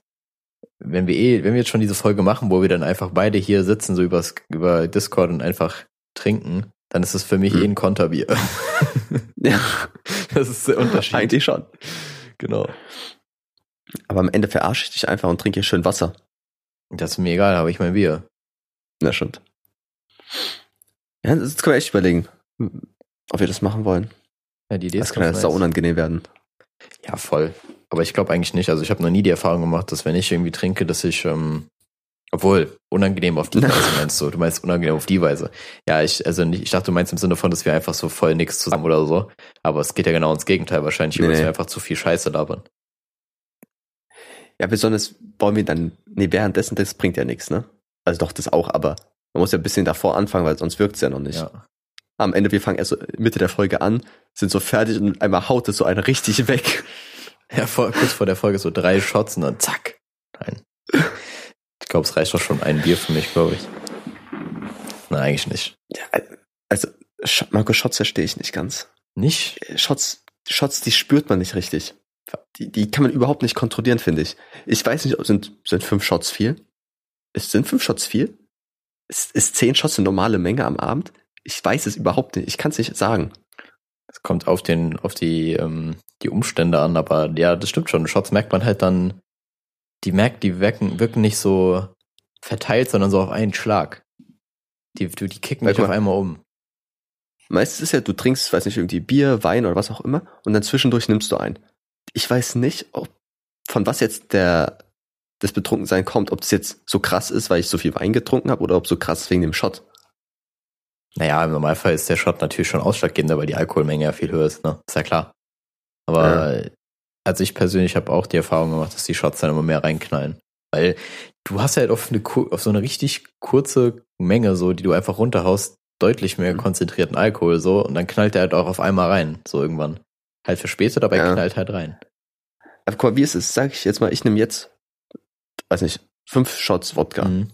S1: wenn wir eh, wenn wir jetzt schon diese Folge machen, wo wir dann einfach beide hier sitzen, so übers, über Discord und einfach trinken, dann ist es für mich
S2: Mhm.
S1: eh ein Konterbier.
S2: Ja,
S1: das ist der Unterschied.
S2: eigentlich schon.
S1: Genau.
S2: Aber am Ende verarsche ich dich einfach und trinke hier schön Wasser.
S1: Das ist mir egal, habe ich mein Bier.
S2: Na, stimmt. Ja, das können wir echt überlegen, ob wir das machen wollen.
S1: Ja, die Idee
S2: Das
S1: ist
S2: kann ja
S1: ganz
S2: sau
S1: nice.
S2: unangenehm werden.
S1: Ja, voll. Aber ich glaube eigentlich nicht. Also ich habe noch nie die Erfahrung gemacht, dass wenn ich irgendwie trinke, dass ich, ähm, obwohl, unangenehm auf die Weise meinst du. Du meinst unangenehm auf die Weise. Ja, ich, also nicht, ich dachte, du meinst im Sinne von, dass wir einfach so voll nix zusammen oder so. Aber es geht ja genau ins Gegenteil wahrscheinlich,
S2: Nee, nee.
S1: wir einfach zu viel Scheiße labern.
S2: Ja, besonders wollen wir dann, nee, währenddessen, das bringt ja nichts, ne? Also doch, das auch, aber man muss ja ein bisschen davor anfangen, weil sonst wirkt's ja noch nicht.
S1: Ja.
S2: Am Ende, wir fangen erst so Mitte der Folge an, sind so fertig und einmal haut es so einer richtig weg.
S1: Ja, vor, kurz vor der Folge so drei Shots und dann zack. Nein. Ich glaube, es reicht doch schon ein Bier für mich, glaube ich. Nein, eigentlich nicht.
S2: Ja, also, Marco, Shots verstehe ich nicht ganz.
S1: Nicht?
S2: Shots, Shots, die spürt man nicht richtig. Die, die kann man überhaupt nicht kontrollieren, finde ich. Ich weiß nicht, ob sind, sind fünf Shots viel? Ist, sind fünf Shots viel? Ist, ist zehn Shots eine normale Menge am Abend? Ich weiß es überhaupt nicht. Ich kann es nicht sagen.
S1: Es kommt auf den, auf die, ähm, die Umstände an, aber ja, das stimmt schon. Shots merkt man halt dann, die merkt, die wirken, wirken nicht so verteilt, sondern so auf einen Schlag. Die, die, die kicken
S2: guck
S1: auf
S2: mal.
S1: einmal um.
S2: Meistens ist ja, du trinkst, weiß nicht, irgendwie Bier, Wein oder was auch immer und dann zwischendurch nimmst du ein. Ich weiß nicht, ob, von was jetzt der, das Betrunkensein kommt, ob es jetzt so krass ist, weil ich so viel Wein getrunken habe oder ob so krass wegen dem Shot.
S1: Naja, im Normalfall ist der Shot natürlich schon ausschlaggebender, weil die Alkoholmenge ja viel höher ist, ne? Ist ja klar. Aber also ich persönlich habe auch die Erfahrung gemacht, dass die Shots dann immer mehr reinknallen. Weil du hast halt auf, eine, auf so eine richtig kurze Menge, so, die du einfach runterhaust, deutlich mehr
S2: Mhm.
S1: konzentrierten Alkohol, so, und dann knallt der halt auch auf einmal rein, so irgendwann. Halt verspätet, aber er
S2: Ja.
S1: knallt halt rein.
S2: Aber guck mal, wie ist es? Sag ich jetzt mal, ich nehme jetzt, weiß nicht, fünf Shots Wodka.
S1: Mhm.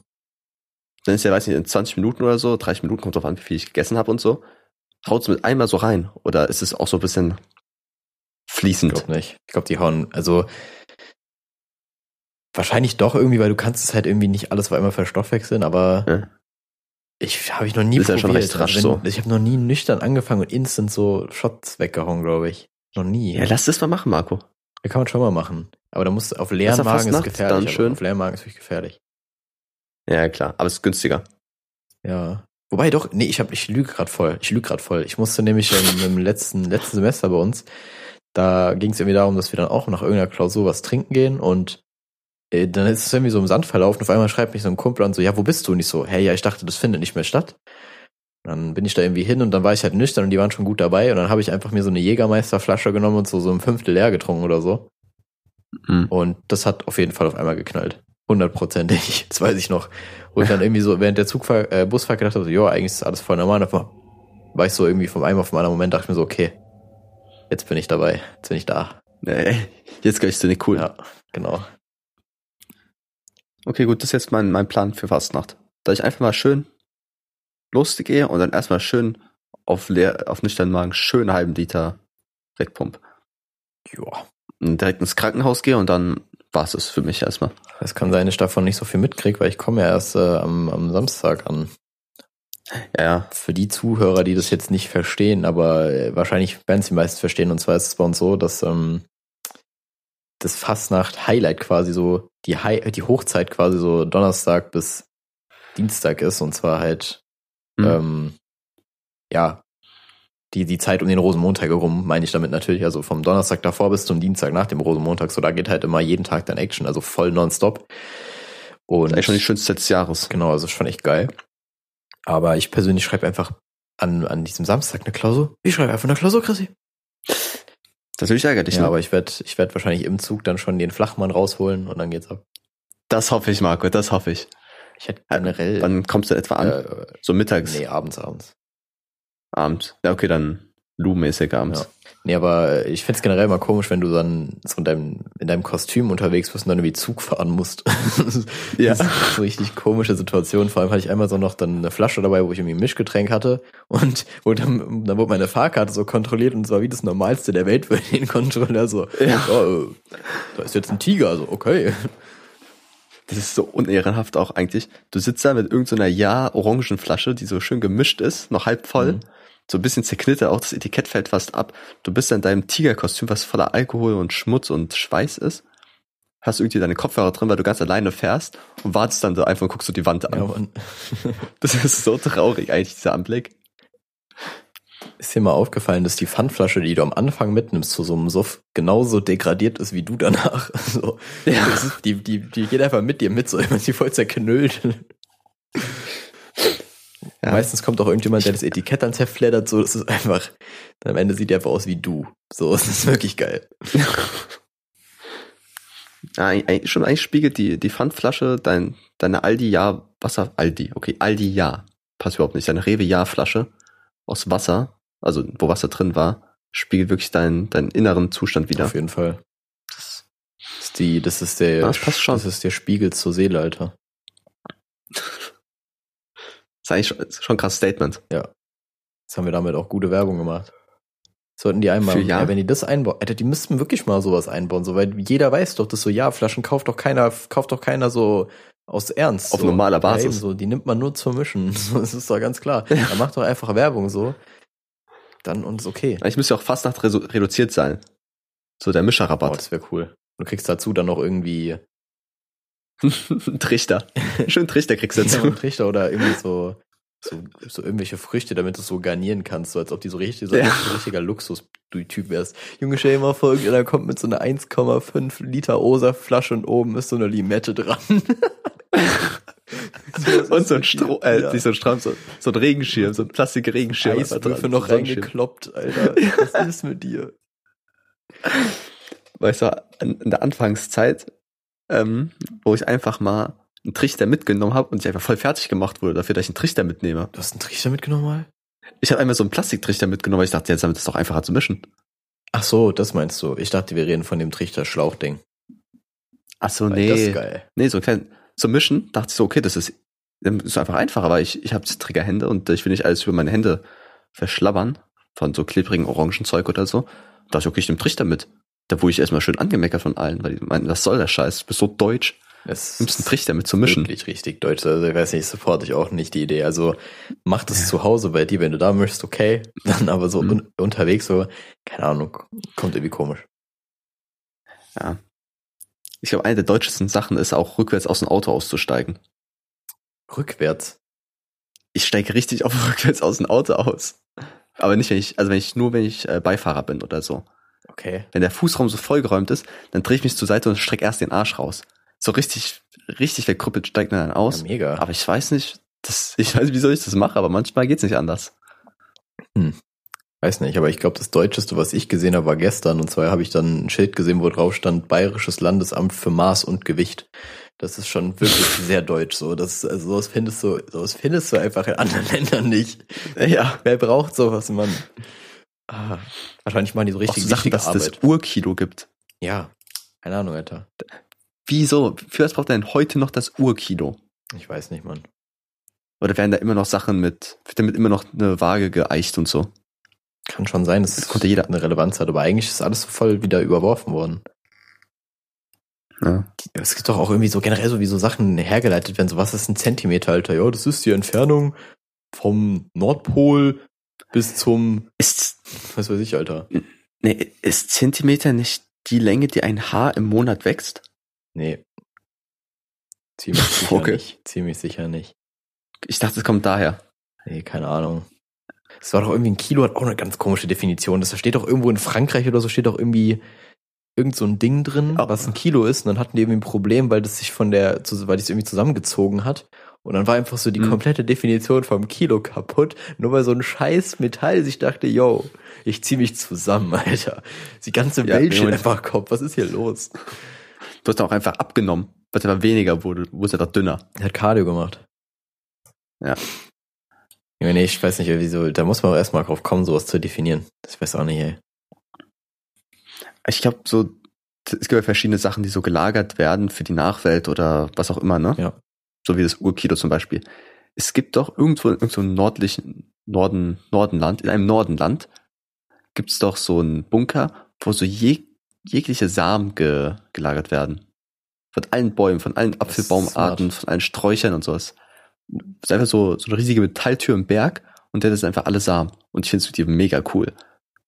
S2: Dann ist ja, weiß nicht, in 20 Minuten oder so, 30 Minuten, kommt drauf an, wie viel ich gegessen habe und so. Haut's mit einmal so rein? Oder ist es auch so ein bisschen
S1: Ich
S2: fließend?
S1: glaube nicht. Ich glaube, die hauen, also wahrscheinlich doch irgendwie, weil du kannst es halt irgendwie nicht alles auf einmal verstoffwechseln, aber
S2: Ja.
S1: ich habe ich noch nie
S2: Ist ja schon recht rasch
S1: wenn,
S2: so.
S1: Ich habe noch nie nüchtern angefangen und instant so Shots weggehauen, glaube ich. Noch nie.
S2: Ja, lass das mal machen, Marco.
S1: Ja, kann man schon mal machen. Aber da musst du auf leeren Magen ist gefährlich.
S2: dann schön.
S1: Auf leeren Magen ist wirklich gefährlich.
S2: Ja, klar, aber es ist günstiger.
S1: Ja. Wobei doch, nee, ich hab, ich lüge gerade voll. Ich lüge gerade voll. Ich musste nämlich im, im letzten, letzten Semester bei uns, da ging es irgendwie darum, dass wir dann auch nach irgendeiner Klausur was trinken gehen und äh, dann ist es irgendwie so im Sand verlaufen. Auf einmal schreibt mich so ein Kumpel an, so, ja, wo bist du? Und ich so, hey, ja, ich dachte, das findet nicht mehr statt. Dann bin ich da irgendwie hin und dann war ich halt nüchtern und die waren schon gut dabei und dann habe ich einfach mir so eine Jägermeisterflasche genommen und so, so ein Fünftel leer getrunken oder so.
S2: Mhm.
S1: Und das hat auf jeden Fall auf einmal geknallt. Hundertprozentig. Das weiß ich noch. Wo ich dann irgendwie so während der Zugfahr äh, Busfahrt gedacht habe, so, ja, eigentlich ist alles voll normal. Und war ich so irgendwie vom einen auf den anderen Moment, dachte ich mir so, okay, jetzt bin ich dabei, jetzt bin ich da.
S2: Nee, jetzt gleich du nicht cool.
S1: Ja, genau.
S2: Okay, gut, das ist jetzt mein, mein Plan für Fastnacht. Da ich einfach mal schön losgehe und dann erstmal schön auf leer, auf nüchternen Magen schön einen halben Liter wegpump.
S1: Ja.
S2: Und direkt ins Krankenhaus gehe und dann war es für mich erstmal.
S1: Es kann sein, dass ich davon nicht so viel mitkriege, weil ich komme ja erst äh, am, am Samstag an.
S2: Ja, ja.
S1: Für die Zuhörer, die das jetzt nicht verstehen, aber äh, wahrscheinlich werden es die meisten verstehen. Und zwar ist es bei uns so, dass ähm, das Fastnacht-Highlight quasi so, die, High die Hochzeit quasi so Donnerstag bis Dienstag ist. Und zwar halt,
S2: Mhm.
S1: ähm, ja, die, die Zeit um den Rosenmontag herum, meine ich damit natürlich. Also vom Donnerstag davor bis zum Dienstag nach dem Rosenmontag. So, da geht halt immer jeden Tag dann Action, also voll nonstop. Und
S2: Das ist eigentlich schon die schönste Zeit des Jahres.
S1: Genau, also ist schon echt geil. Aber ich persönlich schreibe einfach an, an diesem Samstag eine Klausur. Ich schreibe einfach eine Klausur, Chrissy.
S2: Das ist natürlich ärgerlich,
S1: Ja,
S2: ne?
S1: aber ich werde ich werd wahrscheinlich im Zug dann schon den Flachmann rausholen und dann geht's ab.
S2: Das hoffe ich, Marco, das hoffe ich.
S1: Ich hätte generell.
S2: Wann kommst du etwa an?
S1: äh,
S2: so mittags,
S1: nee, abends, abends.
S2: Abends. Ja, okay, dann Lu-mäßig abends.
S1: Ja. Nee, aber ich find's generell mal komisch, wenn du dann so in deinem, in deinem Kostüm unterwegs bist und dann irgendwie Zug fahren musst.
S2: Ja.
S1: Das ist so richtig komische Situation. Vor allem hatte ich einmal so noch dann eine Flasche dabei, wo ich irgendwie ein Mischgetränk hatte und wo dann, dann wurde meine Fahrkarte so kontrolliert und es war wie das Normalste der Welt für den Kontrolleur so,
S2: Ja.
S1: äh, da ist jetzt ein Tiger, also okay.
S2: Das ist so unehrenhaft auch eigentlich. Du sitzt da mit irgendeiner ja-orangen Flasche, die so schön gemischt ist, noch halb voll.
S1: Mhm.
S2: So ein bisschen zerknittert, auch das Etikett fällt fast ab. Du bist in deinem Tigerkostüm, was voller Alkohol und Schmutz und Schweiß ist. Hast irgendwie deine Kopfhörer drin, weil du ganz alleine fährst und wartest dann so einfach und guckst du die Wand an.
S1: Ja,
S2: Das ist so traurig eigentlich, dieser Anblick.
S1: ist dir mal aufgefallen, dass die Pfandflasche, die du am Anfang mitnimmst zu so einem Suff, genauso degradiert ist wie du danach. So,
S2: Ja.
S1: die, die, die geht einfach mit dir mit, so immer die voll zerknüllt.
S2: Ja.
S1: Meistens kommt auch irgendjemand, der das Etikett dann zerfleddert, so, das ist einfach, am Ende sieht der einfach aus wie du. So, es ist wirklich geil.
S2: Ja, eigentlich- schon eigentlich spiegelt die, die Pfandflasche dein, deine Aldi Ja Wasser, Aldi, okay, Aldi Ja, passt überhaupt nicht, deine Rewe Ja Flasche aus Wasser, also wo Wasser drin war, spiegelt wirklich deinen, deinen inneren Zustand wieder.
S1: Auf jeden Fall. Das ist die, das ist der,
S2: Ja, das passt schon.
S1: das ist der Spiegel zur Seele, Alter.
S2: Das ist eigentlich schon, ist schon ein krasses Statement.
S1: Jetzt haben wir damit auch gute Werbung gemacht. Sollten die einmal,
S2: Für Ja?
S1: ja, wenn die das einbauen, Alter, die müssten wirklich mal sowas einbauen, so, weil jeder weiß doch, dass so Ja-Flaschen kauft doch keiner, kauft doch keiner so aus Ernst.
S2: Auf
S1: so.
S2: normaler
S1: Ja,
S2: Basis.
S1: eben so, die nimmt man nur zum Mischen. So, das ist doch ganz klar. Da macht doch einfach Werbung so. Dann und ist okay.
S2: Eigentlich müsste auch fast nach reduziert sein. So der
S1: Oh,
S2: Mischerrabatt.
S1: das wäre cool. Du kriegst dazu dann noch irgendwie
S2: Trichter. Schön Trichter kriegst du
S1: ja,
S2: dazu.
S1: einen Trichter oder irgendwie so, so, so irgendwelche Früchte, damit du es so garnieren kannst, so als ob die so richtig, so
S2: Ja.
S1: ein richtiger Luxus-Typ wärst. Junge, stell dir mal vor, irgendeiner kommt mit so einer 1,5 Liter Osa-Flasche und oben ist so eine Limette dran.
S2: Und so ein Stroh, äh,
S1: Ja.
S2: nicht so ein Strom, so, so ein Regenschirm, so ein Plastikregenschirm. dran,
S1: noch
S2: so
S1: reingekloppt, Alter. Was ist mit dir?
S2: weißt du, in der Anfangszeit, ähm, wo ich einfach mal einen Trichter mitgenommen habe und ich einfach voll fertig gemacht wurde dafür, dass ich einen Trichter mitnehme.
S1: Du hast einen Trichter mitgenommen mal?
S2: Ich habe einmal so einen Plastiktrichter mitgenommen, weil ich dachte, jetzt damit ist doch einfacher zu mischen.
S1: Ach so, das meinst du. Ich dachte, wir reden von dem Trichter-Schlauchding.
S2: Ach so,
S1: Weil Das ist
S2: nee.
S1: geil.
S2: Nee, so klein zum Mischen dachte ich so, okay, das ist, das ist einfach einfacher, weil ich, ich habe Triggerhände und ich will nicht alles über meine Hände verschlabbern von so klebrigen Orangenzeug oder so. Da dachte ich, okay, ich nehme Trichter mit. Da wurde ich erstmal schön angemeckert von allen, weil die meinten, was soll der Scheiß? Du bist so deutsch.
S1: Es
S2: Du nimmst einen Trichter mit zu mischen.
S1: Wirklich richtig deutsch. Also ich weiß nicht, supporte ich auch nicht die Idee. Also mach das zu Hause bei dir, wenn du da mischst, okay. Dann aber so
S2: Mhm.
S1: un unterwegs so, keine Ahnung, kommt irgendwie komisch.
S2: Ja. Ich glaube, eine der deutschesten Sachen ist auch rückwärts aus dem Auto auszusteigen.
S1: Rückwärts.
S2: Ich steige richtig auf rückwärts aus dem Auto aus. Aber nicht, wenn ich, also wenn ich nur, wenn ich äh, Beifahrer bin oder so.
S1: Okay.
S2: Wenn der Fußraum so vollgeräumt ist, dann drehe ich mich zur Seite und strecke erst den Arsch raus. So richtig, richtig verkrüppelt steigt man dann aus.
S1: Ja, mega.
S2: aber ich weiß nicht, das, ich weiß nicht, wieso ich das mache, aber manchmal geht's nicht anders.
S1: Weiß nicht, aber ich glaube, das Deutscheste, was ich gesehen habe, war gestern. Und zwar habe ich dann ein Schild gesehen, wo drauf stand Bayerisches Landesamt für Maß und Gewicht. Das ist schon wirklich sehr deutsch so. Das, also sowas findest du, sowas findest du einfach in anderen Ländern nicht.
S2: Ja.
S1: Wer braucht sowas, Mann? Ah, wahrscheinlich machen die so
S2: Auch
S1: richtig
S2: so Sachen, dass es
S1: Arbeit.
S2: das Urkilo gibt.
S1: Ja, keine Ahnung, Alter.
S2: Wieso? Für was braucht er denn heute noch das Urkilo?
S1: Ich weiß nicht, Mann.
S2: Oder werden da immer noch Sachen mit, wird damit immer noch eine Waage geeicht und so?
S1: Kann schon sein, dass
S2: Das
S1: es
S2: konnte jeder-
S1: eine Relevanz hat, aber eigentlich ist alles so voll wieder überworfen worden.
S2: Ja.
S1: Es gibt doch auch irgendwie so generell so wie so Sachen hergeleitet werden. So was ist ein Zentimeter, Alter? Ja, das ist die Entfernung vom Nordpol bis zum,
S2: Ist,
S1: was weiß ich, Alter.
S2: nee, ist Zentimeter nicht die Länge, die ein Haar im Monat wächst?
S1: Nee. Ziemlich sicher
S2: Okay.
S1: nicht. Ziemlich sicher nicht.
S2: Ich dachte, es kommt daher.
S1: Nee, keine Ahnung. Es war doch irgendwie ein Kilo, hat auch eine ganz komische Definition. Das steht doch irgendwo in Frankreich oder so, steht doch irgendwie irgend so ein Ding drin,
S2: Oh.
S1: was ein Kilo ist. Und dann hatten die irgendwie ein Problem, weil das sich von der, weil die es irgendwie zusammengezogen hat. Und dann war einfach so die
S2: Mhm.
S1: komplette Definition vom Kilo kaputt, nur weil so ein scheiß Metall sich dachte, yo, ich zieh mich zusammen, Alter. Die ganze
S2: Ja,
S1: Welt steht
S2: Junge.
S1: einfach Kopf. Was ist hier los?
S2: Du hast auch einfach abgenommen, weil es aber weniger wurde, wurde er doch dünner.
S1: Er hat Cardio gemacht.
S2: Ja.
S1: Ja, nee, ich weiß nicht, wieso, da muss man auch erstmal drauf kommen, sowas zu definieren. Das weiß auch nicht, ey.
S2: Ich glaube, so, es gibt ja verschiedene Sachen, die so gelagert werden für die Nachwelt oder was auch immer, ne?
S1: Ja.
S2: So wie das Urkilo zum Beispiel. Es gibt doch irgendwo in irgendeinem nördlichen Norden, Nordenland, in einem Nordenland, gibt's doch so einen Bunker, wo so je, jegliche Samen ge, gelagert werden. Von allen Bäumen, von allen Apfelbaumarten, von allen Sträuchern und sowas. Das ist einfach so, so eine riesige Metalltür im Berg und der ist einfach alle Samen. Und ich finde es mega cool.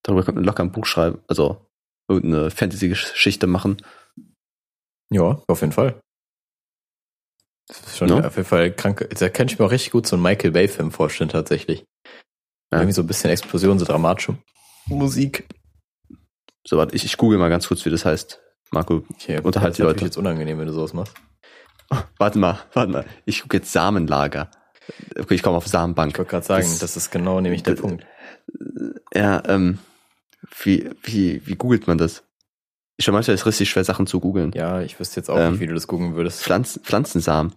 S2: Darüber könnte man locker ein Buch schreiben, also irgendeine Fantasy-Geschichte machen.
S1: Ja, auf jeden Fall. Das ist schon
S2: Ne?
S1: auf jeden Fall krank. Da kann ich mir auch richtig gut so einen Michael Bay-Film vorstellen, tatsächlich.
S2: Ja.
S1: Irgendwie so ein bisschen Explosion, so dramatische Musik.
S2: So, warte, ich, ich google mal ganz kurz, wie das heißt. Marco,
S1: Okay,
S2: Unterhalt
S1: das
S2: die
S1: ist
S2: Leute.
S1: natürlich jetzt unangenehm, wenn du sowas machst.
S2: warte mal, warte mal. Ich gucke jetzt Samenlager. Okay, ich komme auf
S1: Ich
S2: Samenbank.
S1: wollte gerade sagen,
S2: Das-
S1: das, ist genau nämlich der
S2: das-
S1: Punkt.
S2: Ja, ähm, wie, wie, wie googelt man das? Ich schon manchmal ist es richtig schwer, Sachen zu googeln.
S1: Ja, ich wüsste jetzt auch
S2: Ähm,
S1: nicht, wie du das googeln würdest.
S2: Pflanzen, Pflanzensamen.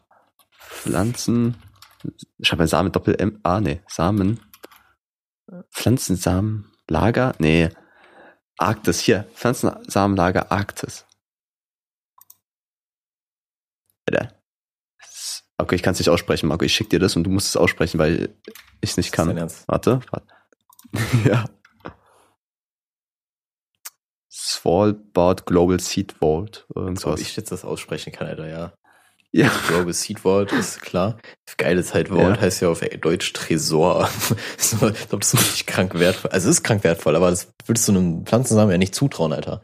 S2: Pflanzen, schreib mal Samen Doppel M, ah, nee, Samen. Pflanzensamenlager? Nee. Arktis, hier, Pflanzensamenlager Arktis. Alter. Okay, ich kann es nicht aussprechen, Marco. Ich schick dir das und du musst es aussprechen, weil ich es nicht kann. Warte, warte. ja. Svalbard Global Seed Vault.
S1: So,
S2: Irgendwas.
S1: ich jetzt das aussprechen kann, Alter, ja.
S2: ja.
S1: Global Seed Vault ist klar. Geile Zeit Vault
S2: Ja.
S1: heißt ja auf Deutsch Tresor. so, ich glaube, das ist richtig krank wertvoll. Also es ist krank wertvoll, aber das würdest du einem Pflanzensamen ja nicht zutrauen, Alter.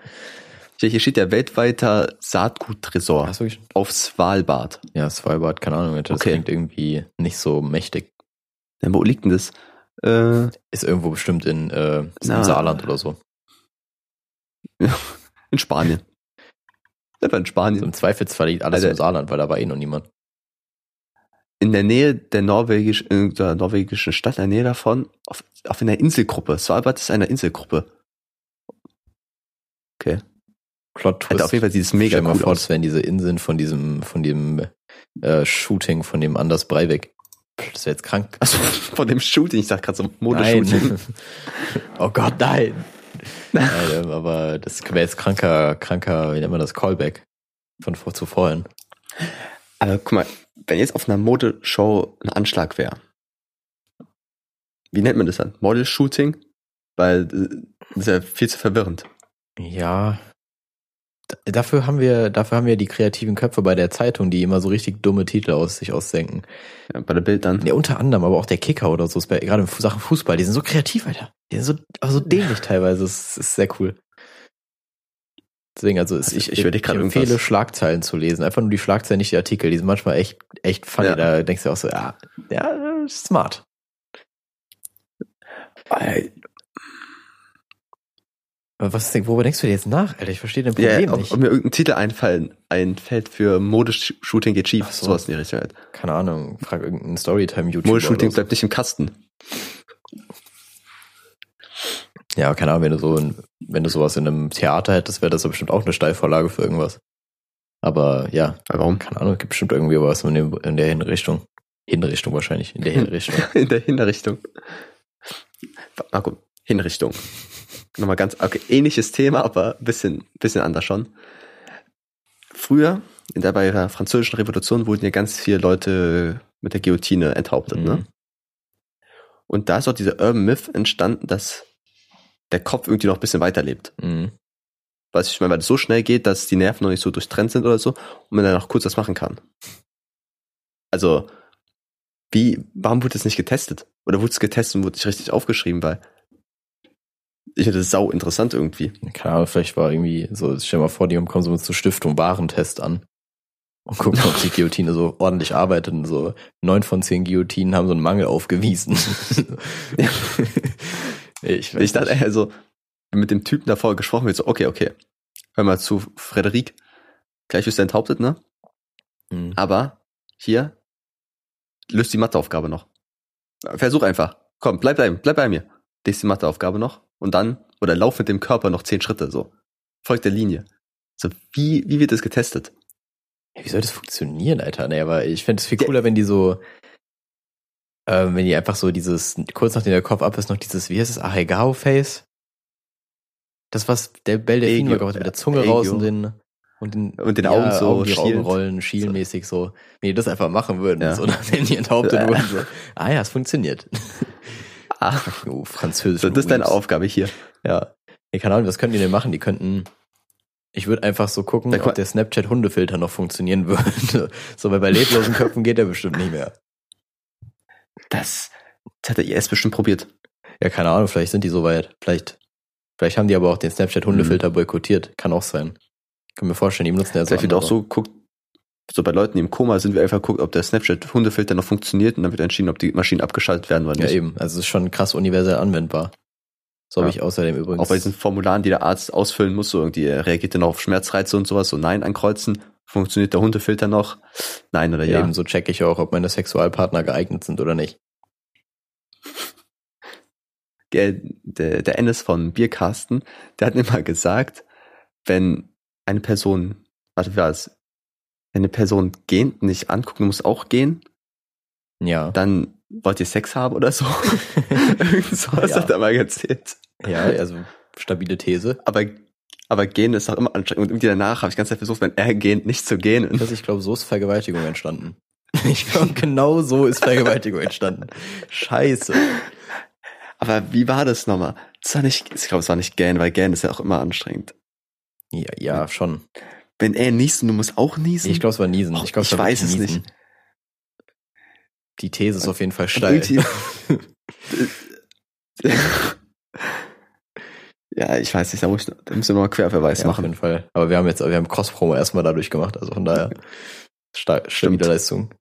S2: Hier, steht der weltweiter Saatguttresor
S1: Hast du wirklich?
S2: auf Svalbard.
S1: Ja, Svalbard, keine Ahnung, Alter. Das
S2: Okay.
S1: klingt irgendwie nicht so mächtig.
S2: Ja, wo liegt denn das? Äh,
S1: Ist irgendwo bestimmt in, äh, Saarland oder so.
S2: In Spanien. Einfach in
S1: Also
S2: Spanien.
S1: Im Zweifelsfall liegt alles
S2: Alter.
S1: im Saarland, weil da war eh noch niemand.
S2: In der Nähe der, Norwegisch, in der norwegischen Stadt, in der Nähe davon, auf, auf einer Inselgruppe. Svalbard ist eine Inselgruppe. Okay.
S1: Plot Twist.
S2: Alter, auf jeden Fall sieht es mega
S1: Stell
S2: cool
S1: vor,
S2: aus.
S1: wären diese Inseln von diesem, von dem äh, Shooting von dem Anders Breivik. Das wäre jetzt krank.
S2: Also von dem Shooting, ich sag gerade so Modeshooting.
S1: Nein. oh Gott, nein. Nein ähm, aber das wäre jetzt kranker, kranker, wie nennt man das, Callback von vor zu vorhin.
S2: Aber guck mal, wenn jetzt auf einer Modeshow ein Anschlag wäre, wie nennt man das dann? Model-Shooting? Weil äh, das ist ja viel zu verwirrend.
S1: Ja. Dafür haben wir, dafür haben wir die kreativen Köpfe bei der Zeitung, die immer so richtig dumme Titel aus sich ausdenken.
S2: Ja, bei der Bild dann.
S1: Ja, unter anderem, aber auch der Kicker oder so, gerade in Sachen Fußball, die sind so kreativ, Alter. Die sind so, aber so dämlich teilweise. Das ist sehr cool. Deswegen, also,
S2: Also
S1: ich,
S2: ich
S1: ich, empfehle,
S2: irgendwas-
S1: Schlagzeilen zu lesen. Einfach nur die Schlagzeilen, nicht die Artikel. Die sind manchmal echt, echt funny.
S2: Ja.
S1: Da denkst du auch so, ja, ja, smart. Aber was ist, worüber denkst du jetzt nach, Alter? Ich verstehe dein
S2: Ja,
S1: Problem
S2: ob,
S1: nicht.
S2: ob mir irgendein Titel einfallen, einfällt für Modeshooting geht schief,
S1: Ach so.
S2: sowas in die Richtung halt.
S1: Keine Ahnung, frag irgendeinen Storytime-YouTuber.
S2: Modeshooting
S1: so.
S2: bleibt nicht im Kasten.
S1: Ja, keine Ahnung, wenn du so ein, wenn du sowas in einem Theater hättest, wäre das ja bestimmt auch eine Steilvorlage für irgendwas. Aber ja,
S2: Warum?
S1: keine Ahnung, gibt bestimmt irgendwie was in, dem, in der Hinrichtung. Hinrichtung wahrscheinlich, in der Hinrichtung.
S2: In der Hinrichtung. Marco, Hinrichtung. Nochmal ganz, okay, ähnliches Thema, aber bisschen, bisschen anders schon. Früher, in der bei der französischen Revolution, wurden ja ganz viele Leute mit der Guillotine enthauptet,
S1: Mhm.
S2: ne? Und da ist auch dieser Urban Myth entstanden, dass der Kopf irgendwie noch ein bisschen weiterlebt.
S1: Mhm.
S2: Weiß ich, weil es so schnell geht, dass die Nerven noch nicht so durchtrennt sind oder so und man dann noch kurz was machen kann. Also, wie, warum wurde das nicht getestet? Oder wurde es getestet und wurde nicht richtig aufgeschrieben, weil ich finde das sau interessant irgendwie.
S1: Keine Ahnung, vielleicht war irgendwie so, stell dir mal vor, die kommen so mit so Stiftung Warentest an und gucken, ob die Guillotine so ordentlich arbeitet. Und so neun von zehn Guillotinen haben so einen Mangel aufgewiesen. ich weiß
S2: Ich dachte, also, mit dem Typen davor gesprochen wird, so, okay, okay, hör mal zu, Frederik, gleich wirst du enthauptet, ne?
S1: Mhm.
S2: Aber hier, löst die Matheaufgabe noch. Versuch einfach. Komm, bleib, bleib, bleib bei mir. Die Matheaufgabe noch und dann, oder lauf mit dem Körper noch zehn Schritte, so. Folgt der Linie. So, wie, wie wird das getestet?
S1: Wie soll das funktionieren, Alter? Nee, aber ich fände es viel
S2: Ja.
S1: cooler, wenn die so, ähm, wenn die einfach so dieses, kurz nachdem der Kopf ab ist, noch dieses, wie heißt es, Ahegao-Face? Das, was der Bell Delfin
S2: Egio,
S1: war, mit der Zunge
S2: Egio.
S1: raus und den, und den,
S2: Und den Augen so
S1: die Augen rollen, schielenmäßig so. Wenn die das einfach machen würden,
S2: Ja.
S1: so, nachdem die enthauptet
S2: Äh.
S1: wurden, so. Ah ja, es funktioniert.
S2: Ah,
S1: Oh, französisch.
S2: so, das ist deine Aufgabe hier.
S1: Ja. Nee, keine Ahnung, was könnten die denn machen? Die könnten, ich würde einfach so gucken,
S2: Da
S1: ob der Snapchat-Hundefilter noch funktionieren würde. so, weil bei leblosen Köpfen geht der bestimmt nicht mehr.
S2: Das, das hat der IS bestimmt probiert.
S1: Ja, keine Ahnung, vielleicht sind die soweit. Vielleicht, vielleicht haben die aber auch den Snapchat-Hundefilter
S2: Mhm.
S1: boykottiert. Kann auch sein. Kann mir vorstellen, die benutzen ja so
S2: Vielleicht wird auch so geguckt, so bei Leuten, die im Koma sind, wir einfach guckt, ob der Snapchat-Hundefilter noch funktioniert und dann wird entschieden, ob die Maschinen abgeschaltet werden oder
S1: Ja,
S2: nicht.
S1: eben. Also es ist schon krass universell anwendbar. So habe
S2: Ja.
S1: ich außerdem übrigens.
S2: Auch bei diesen Formularen, die der Arzt ausfüllen muss, so irgendwie reagiert er noch auf Schmerzreize und sowas, so Nein ankreuzen. Funktioniert der Hundefilter noch? Nein oder
S1: ja.
S2: ja?
S1: Ebenso checke ich auch, ob meine Sexualpartner geeignet sind oder nicht.
S2: Der, der, der Ennis von Bierkasten, der hat immer gesagt, wenn eine Person, warte, wie war es? Wenn eine Person gehend nicht anguckt, du musst auch gehen,
S1: Ja.
S2: dann wollt ihr Sex haben oder so? Irgend sowas
S1: Ja.
S2: hat er mal erzählt.
S1: Ja, also stabile These.
S2: Aber, aber gehen ist auch immer anstrengend. Und irgendwie danach habe ich ganz Zeit versucht, wenn er gehend nicht zu gehen.
S1: Also ich glaube, so ist Vergewaltigung entstanden. Ich glaube, genau so ist Vergewaltigung entstanden. Scheiße.
S2: Aber wie war das nochmal? Das war nicht, ich glaube, es war nicht gähnen, weil gähnen ist ja auch immer anstrengend.
S1: Ja, ja schon.
S2: Wenn er niest und du musst auch niesen.
S1: Ich glaube, es war Niesen.
S2: Och,
S1: Ich, glaub,
S2: ich weiß es
S1: Niesen. Die These ist auf jeden Fall steil.
S2: ja, ich weiß nicht, da, muss ich, da müssen wir noch einen Querverweis
S1: Ja, auf
S2: machen.
S1: jeden Fall. Aber wir haben jetzt, wir haben Cross-Promo erstmal dadurch gemacht, also von daher sta- stabile Leistung.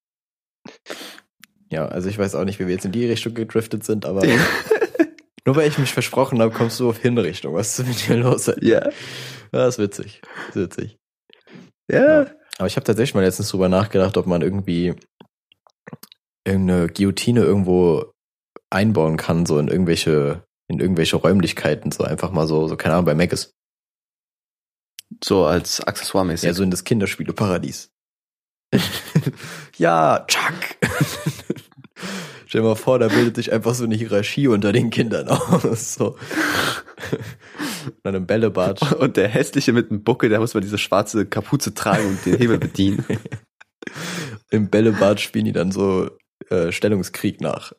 S1: Ja, also ich weiß auch nicht, wie wir jetzt in die Richtung gedriftet sind, aber nur weil ich mich versprochen habe, kommst du auf Hinrichtung. Was ist mit dir los? Alter?
S2: Ja.
S1: Ja, ist witzig. Ist witzig.
S2: Ja.
S1: Aber ich habe tatsächlich mal letztens drüber nachgedacht, ob man irgendwie irgendeine Guillotine irgendwo einbauen kann, so in irgendwelche, in irgendwelche Räumlichkeiten, so einfach mal so, so keine Ahnung, bei Mac ist.
S2: So als Accessoire-mäßig.
S1: Ja, so in das Kinderspieleparadies. ja, Chuck. Stell dir mal vor, da bildet sich einfach so eine Hierarchie unter den Kindern aus. So. Und dann im Bällebad.
S2: und der hässliche mit dem Buckel, der muss mal diese schwarze Kapuze tragen und den Hebel bedienen.
S1: Im Bällebad spielen die dann so äh, Stellungskrieg nach.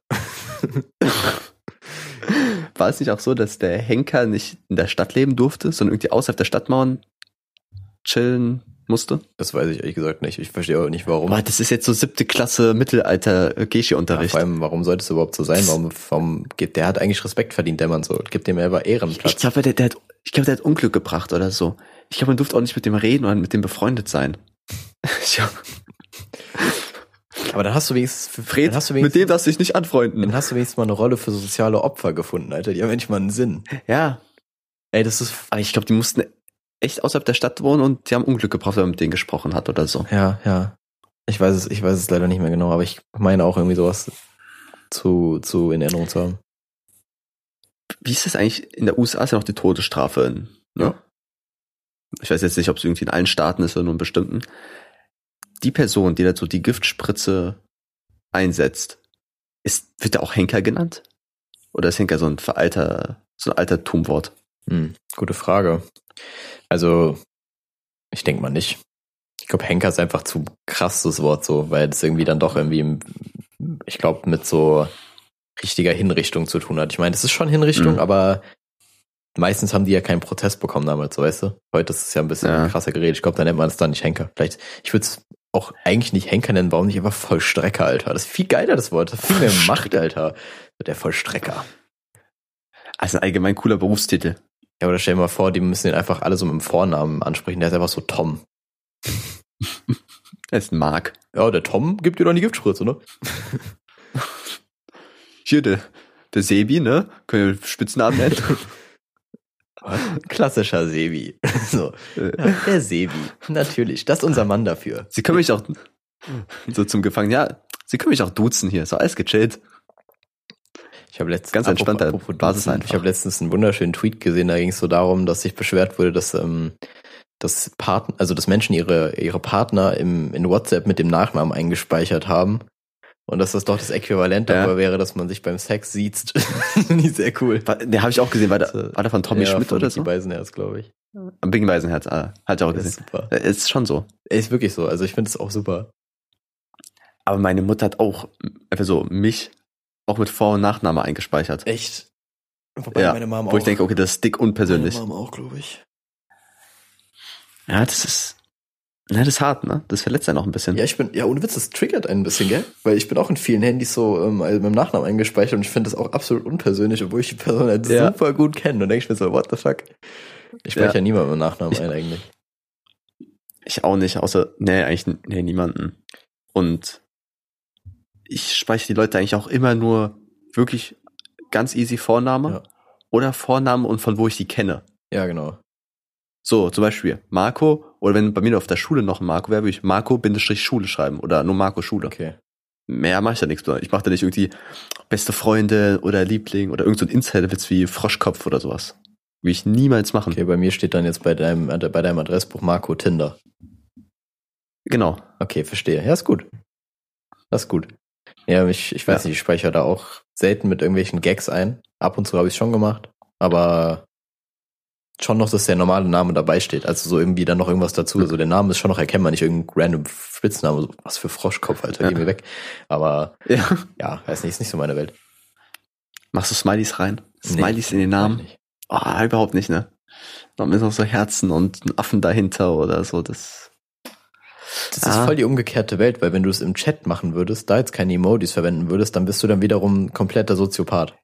S2: War es nicht auch so, dass der Henker nicht in der Stadt leben durfte, sondern irgendwie außerhalb der Stadtmauern chillen musste?
S1: Das weiß ich ehrlich gesagt nicht. Ich verstehe auch nicht, warum.
S2: Boah, das ist jetzt so siebte Klasse Mittelalter
S1: Ja,
S2: Geschi-Unterricht.
S1: vor allem, warum sollte es überhaupt so sein? Warum, warum gibt der hat eigentlich Respekt verdient, der Mann so. Gibt dem
S2: ich
S1: Ehrenplatz.
S2: glaube, der, der, hat, ich glaube, der hat Unglück gebracht oder so. Ich glaube, man durfte auch nicht mit dem reden oder mit dem befreundet sein. ja,
S1: Aber dann hast du wenigstens,
S2: Fred,
S1: hast du
S2: mit
S1: wenigstens,
S2: dem darfst du dich nicht anfreunden.
S1: dann hast du wenigstens mal eine Rolle für soziale Opfer gefunden, Alter. Die haben endlich mal einen Sinn.
S2: Ja,
S1: Ey, das ist,
S2: aber ich glaube, die mussten echt außerhalb der Stadt wohnen und die haben Unglück gebracht, wenn man mit denen gesprochen hat oder so.
S1: ja, ja. Ich weiß es, ich weiß es leider nicht mehr genau, aber ich meine auch irgendwie sowas zu, zu in Erinnerung zu haben.
S2: wie ist das eigentlich? In der USA ist ja noch die Todesstrafe. Ne?
S1: Ja.
S2: Ich weiß jetzt nicht, ob es irgendwie in allen Staaten ist oder nur in bestimmten. Die Person, die dazu die Giftspritze einsetzt, ist, wird er auch Henker genannt? Oder ist Henker so ein veralter, so ein Altertumwort?
S1: Hm, gute Frage. Also, ich denke mal nicht. Ich glaube, Henker ist einfach zu krasses Wort so, weil es irgendwie dann doch irgendwie, ich glaube, mit so richtiger Hinrichtung zu tun hat. Ich meine, es ist schon Hinrichtung,
S2: Mhm.
S1: aber meistens haben die ja keinen Protest bekommen damals, so weißt du. Heute ist es ja ein bisschen
S2: Ja.
S1: krasser geredet. Ich glaube, da nennt man es dann nicht Henker. Vielleicht, ich würde es auch eigentlich nicht Henker nennen, warum nicht einfach Vollstrecker, Alter. Das ist viel geiler, das Wort. Das hat viel mehr Macht, Alter. Der Vollstrecker.
S2: Also ein allgemein cooler Berufstitel.
S1: Ja, oder stell dir mal vor, die müssen ihn einfach alle so mit dem Vornamen ansprechen. Der ist einfach so Tom.
S2: Er ist ein Mark.
S1: Ja, der Tom gibt dir doch die Giftspritze, ne?
S2: Hier, der, der Sebi, ne? Können wir Spitznamen nennen?
S1: Klassischer Sebi. So.
S2: Äh,
S1: Ja, der Sebi. Natürlich. Das ist unser Mann dafür.
S2: Sie können mich auch so zum Gefangenen, ja, Sie können mich auch duzen hier, doch alles gechillt.
S1: Ich habe letztens
S2: Ganz entspannter
S1: apropos
S2: Basis einfach.
S1: Ich habe letztens einen wunderschönen Tweet gesehen, da ging es so darum, dass sich beschwert wurde, dass ähm, dass Partner, also dass Menschen ihre ihre Partner im in WhatsApp mit dem Nachnamen eingespeichert haben. Und dass das doch das Äquivalent
S2: Ja.
S1: darüber wäre, dass man sich beim Sex sieht. Ich sehr cool.
S2: War, den habe ich auch gesehen, war der, war der von Tommy
S1: Ja,
S2: Schmidt
S1: von
S2: oder so?
S1: Beisenherz, glaube ich.
S2: Am Bing Weisenherz, ah, hat ich auch
S1: Das ist
S2: gesehen.
S1: super.
S2: Äh, Ist schon so.
S1: Ist wirklich so. Also ich finde es auch super.
S2: Aber meine Mutter hat auch einfach so mich auch mit Vor- und Nachname eingespeichert.
S1: Echt? Wobei
S2: Ja,
S1: meine Mom
S2: Wo ich denke, okay, das ist dick unpersönlich.
S1: Meine Mom auch, glaube ich.
S2: Ja, das ist, na, das ist hart, ne? Das verletzt einen auch ein bisschen.
S1: Ja, ich bin, ja, ohne Witz, das triggert einen ein bisschen, gell? Weil ich bin auch in vielen Handys so ähm, also mit dem Nachnamen eingespeichert und ich finde das auch absolut unpersönlich, obwohl ich die Person halt
S2: Ja.
S1: super gut kenne. Und denke ich mir so, what the fuck? Ich speichere
S2: Ja.
S1: niemanden mit dem Nachnamen
S2: Ich-
S1: ein eigentlich.
S2: Ich auch nicht, außer, nee, eigentlich, nee, niemanden. Und ich speichere die Leute eigentlich auch immer nur wirklich ganz easy Vorname
S1: Ja.
S2: oder Vorname und von wo ich die kenne.
S1: Ja, genau.
S2: So, zum Beispiel Marco, oder wenn bei mir auf der Schule noch ein Marco wäre, würde ich Marco-Schule schreiben oder nur Marco Schule.
S1: Okay.
S2: Mehr mache ich da nichts. Ich mache da nicht irgendwie beste Freunde oder Liebling oder irgend so ein Insider-Witz wie Froschkopf oder sowas. Will ich niemals machen.
S1: Okay, bei mir steht dann jetzt bei deinem, äh, bei deinem Adressbuch Marco Tinder.
S2: Genau.
S1: Okay, verstehe. Ja, ist gut. Das ist gut. Ja, ich, ich weiß
S2: Ja.
S1: nicht, ich speichere da auch selten mit irgendwelchen Gags ein. Ab und zu habe ich schon gemacht, aber schon noch, dass der normale Name dabei steht. Also so irgendwie dann noch irgendwas dazu. Also der Name ist schon noch erkennbar, nicht irgendein random Spitzname. So, was für Froschkopf, Alter, geh
S2: Ja.
S1: mir weg. Aber
S2: Ja.
S1: ja, weiß nicht, ist nicht so meine Welt.
S2: Machst du Smileys rein?
S1: Nee,
S2: Smileys in den Namen? Ah, überhaupt nicht, ne? Noch mit noch so Herzen und einen Affen dahinter oder so, das.
S1: Das ist
S2: Ah.
S1: voll die umgekehrte Welt, weil wenn du es im Chat machen würdest, da jetzt keine Emojis verwenden würdest, dann bist du dann wiederum kompletter Soziopath.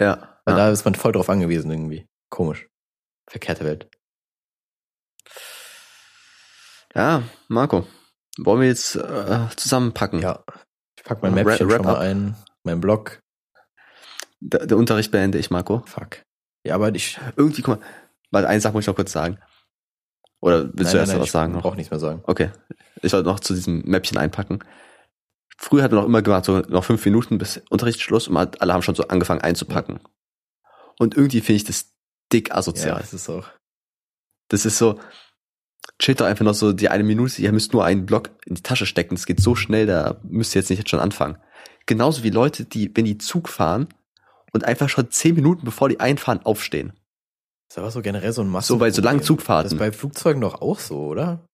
S2: Ja.
S1: Weil
S2: ja.
S1: da ist man voll drauf angewiesen irgendwie. Komisch. Verkehrte Welt.
S2: ja, Marco. Wollen wir jetzt äh, zusammenpacken?
S1: Ja. Ich pack mein Mäppchen
S2: wrap
S1: schon mal
S2: up.
S1: ein. Mein Blog.
S2: Der, der Unterricht beende ich, Marco.
S1: Fuck. Ja, aber ich.
S2: Irgendwie, guck mal, warte, eine Sache muss ich noch kurz sagen. Oder willst du erst noch was
S1: ich
S2: sagen? Noch?
S1: brauch nichts mehr sagen.
S2: Okay. Ich wollte noch zu diesem Mäppchen einpacken. Früher hat man auch immer gemacht, so noch fünf Minuten bis Unterrichtsschluss und alle haben schon so angefangen einzupacken. Und irgendwie finde ich das dick
S1: Ja,
S2: asozial.
S1: es ist auch.
S2: Das ist so, chillt doch einfach noch so die eine Minute, ihr müsst nur einen Block in die Tasche stecken, es geht so schnell, da müsst ihr jetzt nicht jetzt schon anfangen. Genauso wie Leute, die, wenn die Zug fahren und einfach schon zehn Minuten bevor die einfahren, aufstehen.
S1: Das ist aber so generell so ein Massen.
S2: So bei so langen
S1: Das
S2: Zugfahrten.
S1: ist bei Flugzeugen doch auch so, oder?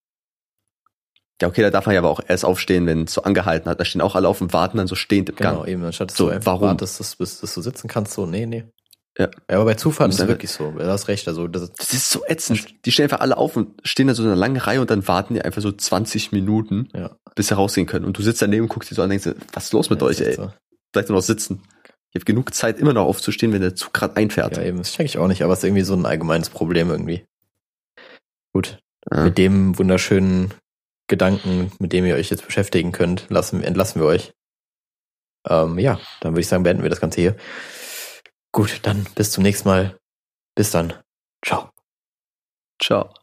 S2: Ja, okay, da darf man ja aber auch erst aufstehen, wenn es so angehalten hat. Da stehen auch alle auf und warten dann so stehend im
S1: Genau,
S2: Gang.
S1: eben. Anstatt dass
S2: So,
S1: du einfach
S2: warum?
S1: wartest, dass, bis, dass du sitzen kannst, so, nee, nee.
S2: Ja.
S1: aber bei Zufahrten ist es wirklich so. Du hast recht. Also, das,
S2: Das ist so ätzend. Die stehen einfach alle auf und stehen da so in einer langen Reihe und dann warten die einfach so 20 Minuten,
S1: ja.
S2: bis sie rausgehen können. Und du sitzt daneben und guckst dir so an und denkst, was ist los mit
S1: ja,
S2: euch, ey?
S1: so.
S2: Vielleicht nur noch sitzen. Ich habe genug Zeit, immer noch aufzustehen, wenn der Zug gerade einfährt.
S1: Ja, eben. Das check ich auch nicht, aber es ist irgendwie so ein allgemeines Problem irgendwie. Gut.
S2: Ja.
S1: Mit dem wunderschönen Gedanken, mit dem ihr euch jetzt beschäftigen könnt, lassen, entlassen wir euch. Ähm, ja, dann würde ich sagen, beenden wir das Ganze hier. Gut, dann bis zum nächsten Mal. Bis dann. Ciao.
S2: Ciao.